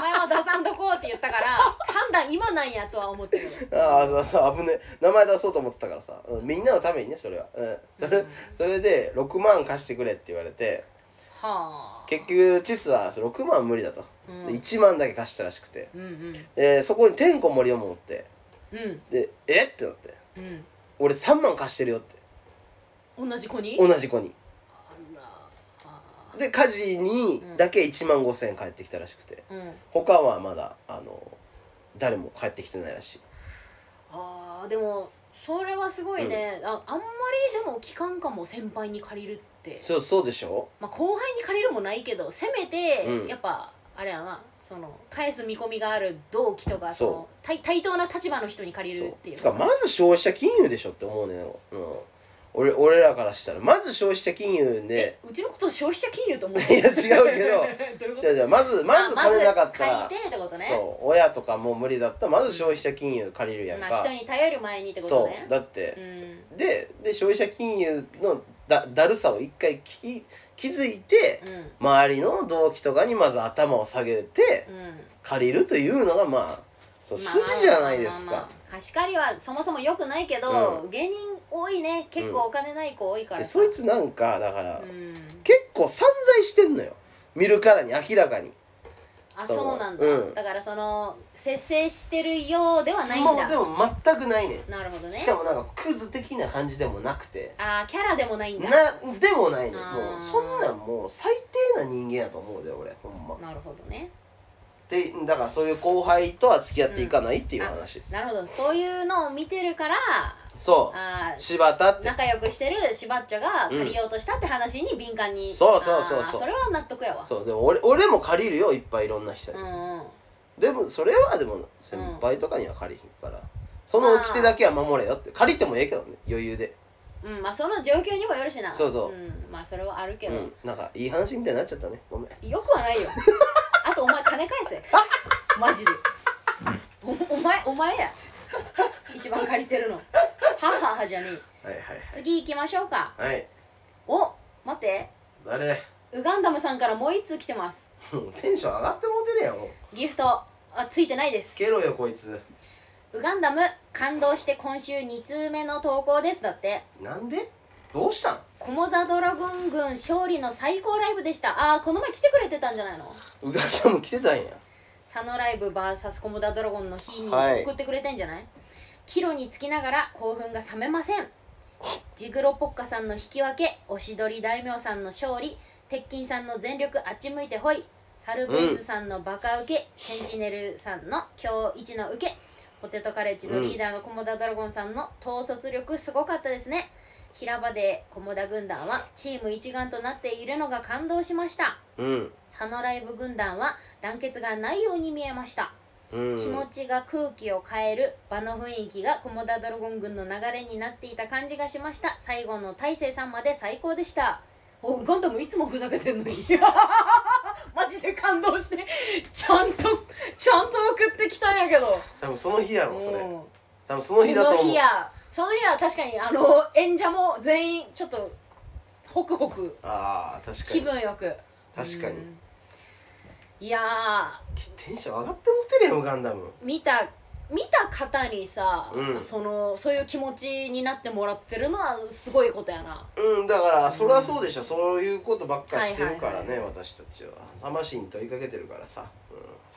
前は出さんとこうって言ったから判断今なんやとは思ってるああそうそう危ねえ。名前出そうと思ってたからさ、うんみんなのためにねそれは、うん、それうん。それで6万貸してくれって言われてはあ。結局チスはそ6万無理だと、うん。で1万だけ貸したらしくて。うんうん。でそこにてんこ盛りを持って。うん。でえ？ってなって。うん。俺3万貸してるよって。同じ子に？同じ子にで家事にだけ1万5千円返ってきたらしくて。うん。他はまだあの誰も帰ってきてないらしい。あーでもそれはすごいね、ああんまりでも聞かんかも先輩に借りるって。そうそうでしょ？まあ後輩に借りるもないけどせめて、うん。やっぱあれやなその返す見込みがある同期とかそそうの対対等な立場の人に借りるっていうつかまず消費者金融でしょって思うねん、うん、俺俺らからしたら。まず消費者金融で。えうちのこと消費者金融と思う？いや違うけど。(laughs) じゃあじゃあまずまず金なかったら、まず借りてってことね。そう。親とかも無理だったらまず消費者金融借りるやんか、まあ、人に頼る前にってことそねう。だって。う、ん。でで消費者金融のだだるさを一回き気づいてうん。周りの同期とかにまず頭を下げてうん。借りるというのがまあそうまあ筋じゃないですか。まあまあまあ貸し借りはそもそも良くないけど、芸人多いね。結構お金ない子多いからそいつなんかだから、うん。結構散財してんのよ。見るからに明らかに。あそのそうなんだ、うん。だからその節制してるようではないんだ。もうでも全くないね。なるほどね。しかもなんかクズ的な感じでもなくて。あーキャラでもないんだ。なでもないね。あー。もうそんなんもう最低な人間やと思うで俺ほんま。なるほどねでだからそういう後輩とは付き合っていかないっていう話です、なるほど。そういうのを見てるからそう。あー柴田って。仲良くしてるしばっちょが借りようとしたって話に敏感に、そうそうそうそう。あーそれは納得やわ。そう。でも俺俺も借りるよいっぱいいろんな人に、うんうん。でもそれはでも先輩とかには借りひんから、その掟だけは守れよって。借りてもええけどね余裕で。うん。まあその状況にもよるしな。そうそう。うん、まあそれはあるけど、うん。なんかいい話みたいになっちゃったね。ごめん。よくはないよ。あ (laughs) とお前金返せ。マジで。おお前お前や。一番借りてるの。はははじゃねえ。はいはい次行きましょうか。はい。はいお待って。誰？ウガンダムさんからもう一通来てます。(laughs) テンション上がってもうてるやん。もうギフト。あついてないです。つけろよこいつ。ウガンダム感動して今週2通目の投稿です。だって。なんで？どうしたん？コモダドラゴン軍勝利の最高ライブでした。ああこの前来てくれてたんじゃないの？うがきも来てたんや。佐野ライブ VS コモダドラゴンの日にはい。送ってくれてんじゃない、キロにつきながら興奮が冷めません。ジグロポッカさんの引き分けおしどり大名さんの勝利鉄筋さんの全力あっち向いてほいサルベースさんのバカ受け、センチネルさんの今日一の受けポテトカレッジのリーダーのコモダドラゴンさんの統率力すごかったですね平場でコモダ軍団はチーム一丸となっているのが感動しました。うん。佐野ライブ軍団は団結がないように見えました。うん。気持ちが空気を変える場の雰囲気がコモダドラゴン軍の流れになっていた感じがしました。最後の大勢さんまで最高でした。おガンダムいつもふざけてんのに。(laughs) マジで感動してちゃんとちゃんと送ってきたんやけど。多分その日やろそれ。うん。多分その日だと思う。日やその日は確かにあの演者も全員ちょっとホクホクああ確か気に分よく。確かに。うん。いやテンション上がってもってるよガンダム。ー見た見た方にさ、うん。そのそういう気持ちになってもらってるのはすごいことやな。うんだからそりゃそうでしょ、そういうことばっかしてるからね、はいはい私たちは。魂に問いかけてるからさ、うん、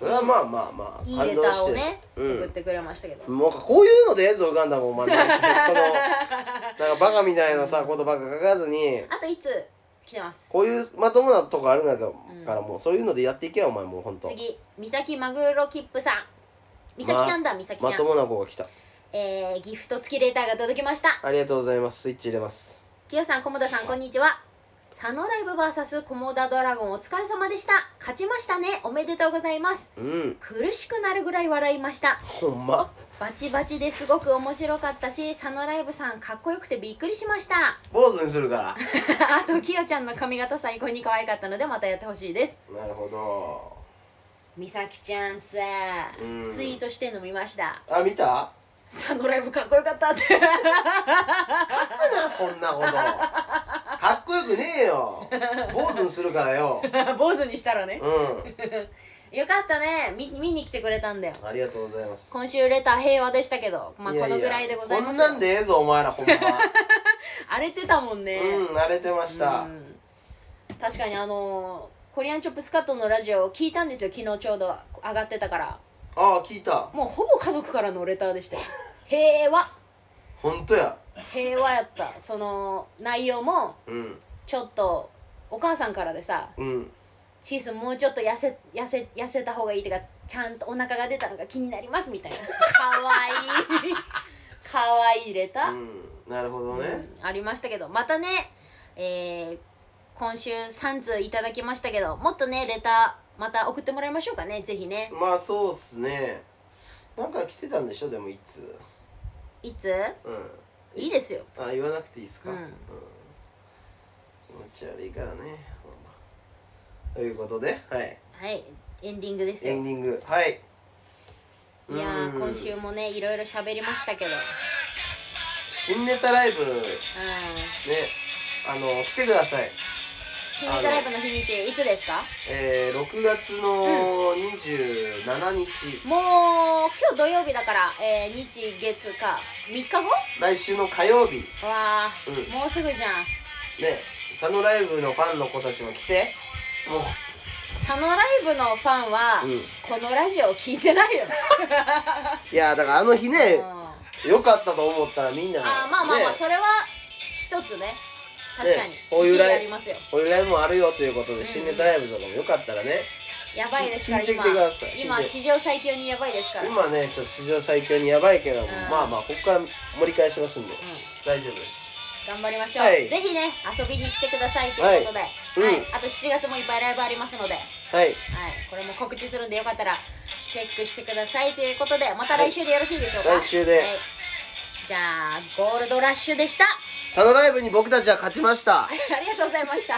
それはまあまあまあ。いいレターをね、うん。送ってくれましたけど、もうこういうのでええぞガンダムお前その (laughs) なんかバカみたいなさことばっか書かずに。あといつ来てます？こういうまともなとこあるんだから、もう。そういうのでやっていけよお前もうほんと次三崎マグロ切符さん。三崎ちゃんだ三崎ちゃん、まともな子が来た。えー、ギフト付きレターが届きました。ありがとうございます。スイッチ入れます。きよさん、菰田さん、こんにちは。佐野ライブ VS コモダドラゴンお疲れ様でした。勝ちましたね。おめでとうございます。うん苦しくなるぐらい笑いました。ほんま？バチバチですごく面白かったし、佐野ライブさんかっこよくてびっくりしました。坊主にするから (laughs) あと、きよちゃんの髪型最高に可愛かったのでまたやってほしいです。なるほどみさきちゃんさうん、ツイートしてんの見ました。あ見た？佐野ライブかっこよかったって。そんなことかっこよくねえよ。(laughs) 坊主にするからよ。坊主にしたらね。う (laughs) よかったね。見見に来てくれたんだよ。んありがとうございます。今週レター平和でしたけど、まあ、いやいやこのぐらいでございます。こんなんでええぞお前らほんま (laughs) 荒れてたもんね、うん慣れてました、うん。確かにあのーコリアンチョップスカットのラジオを聞いたんですよ。昨日ちょうど上がってたから。ああ聞いた。もうほぼ家族からのレターでしたよ。平和。ほんとや平和やった。その内容もうん。ちょっとお母さんからでさうん「チーズもうちょっと痩せ痩せ痩せた方がいい」とかちゃんとお腹が出たのが気になりますみたいな。(laughs) かわい。いかわいいレター、うん。なるほどね、うん。ありましたけど。またねえー今週3通いただきましたけどもっとねレターまた送ってもらいましょうかね。ぜひね。まあそうっすね。なんか来てたんでしょ？でもいついつうんいいですよ。あ言わなくていいですか、うん。気持ち悪いからね。ということではい。はい。エンディングですよ。エンディング。はい。いや今週もねいろいろ喋りましたけど。うん新ネタライブ。ね。あの来てください新ネタライブの日にちいつですか？えー、6月の27日、もう今日土曜日だから、えー日月か3日後？来週の火曜日。ねわあ、うん。もうすぐじゃん。佐野ライブのファンの子たちも来て。もう。佐野ライブのファンは、うん。このラジオ聞いてないよ、いやだからあの日ねうん。良かったと思ったらみんなあーまあまあまあ、ね。それは一つね確かに、ねこういうライありますよ。こういうライブもあるよということで、新ネタライブとかもよかったらねやばいですから今。今史上最強にやばいですから。今ねちょっと史上最強にやばいけども、ん。まあまあここから盛り返しますんで、ん。大丈夫です。頑張りましょう、はい。ぜひね遊びに来てくださいということで、はい。はい。うんあと7月もいっぱいライブありますので、はい、はい。これも告知するんでよかったらチェックしてくださいということでまた来週でよろしいでしょうか、来週で。はいじゃあゴールドラッシュでした。佐野ライブに僕たちは勝ちました。ありがとうございました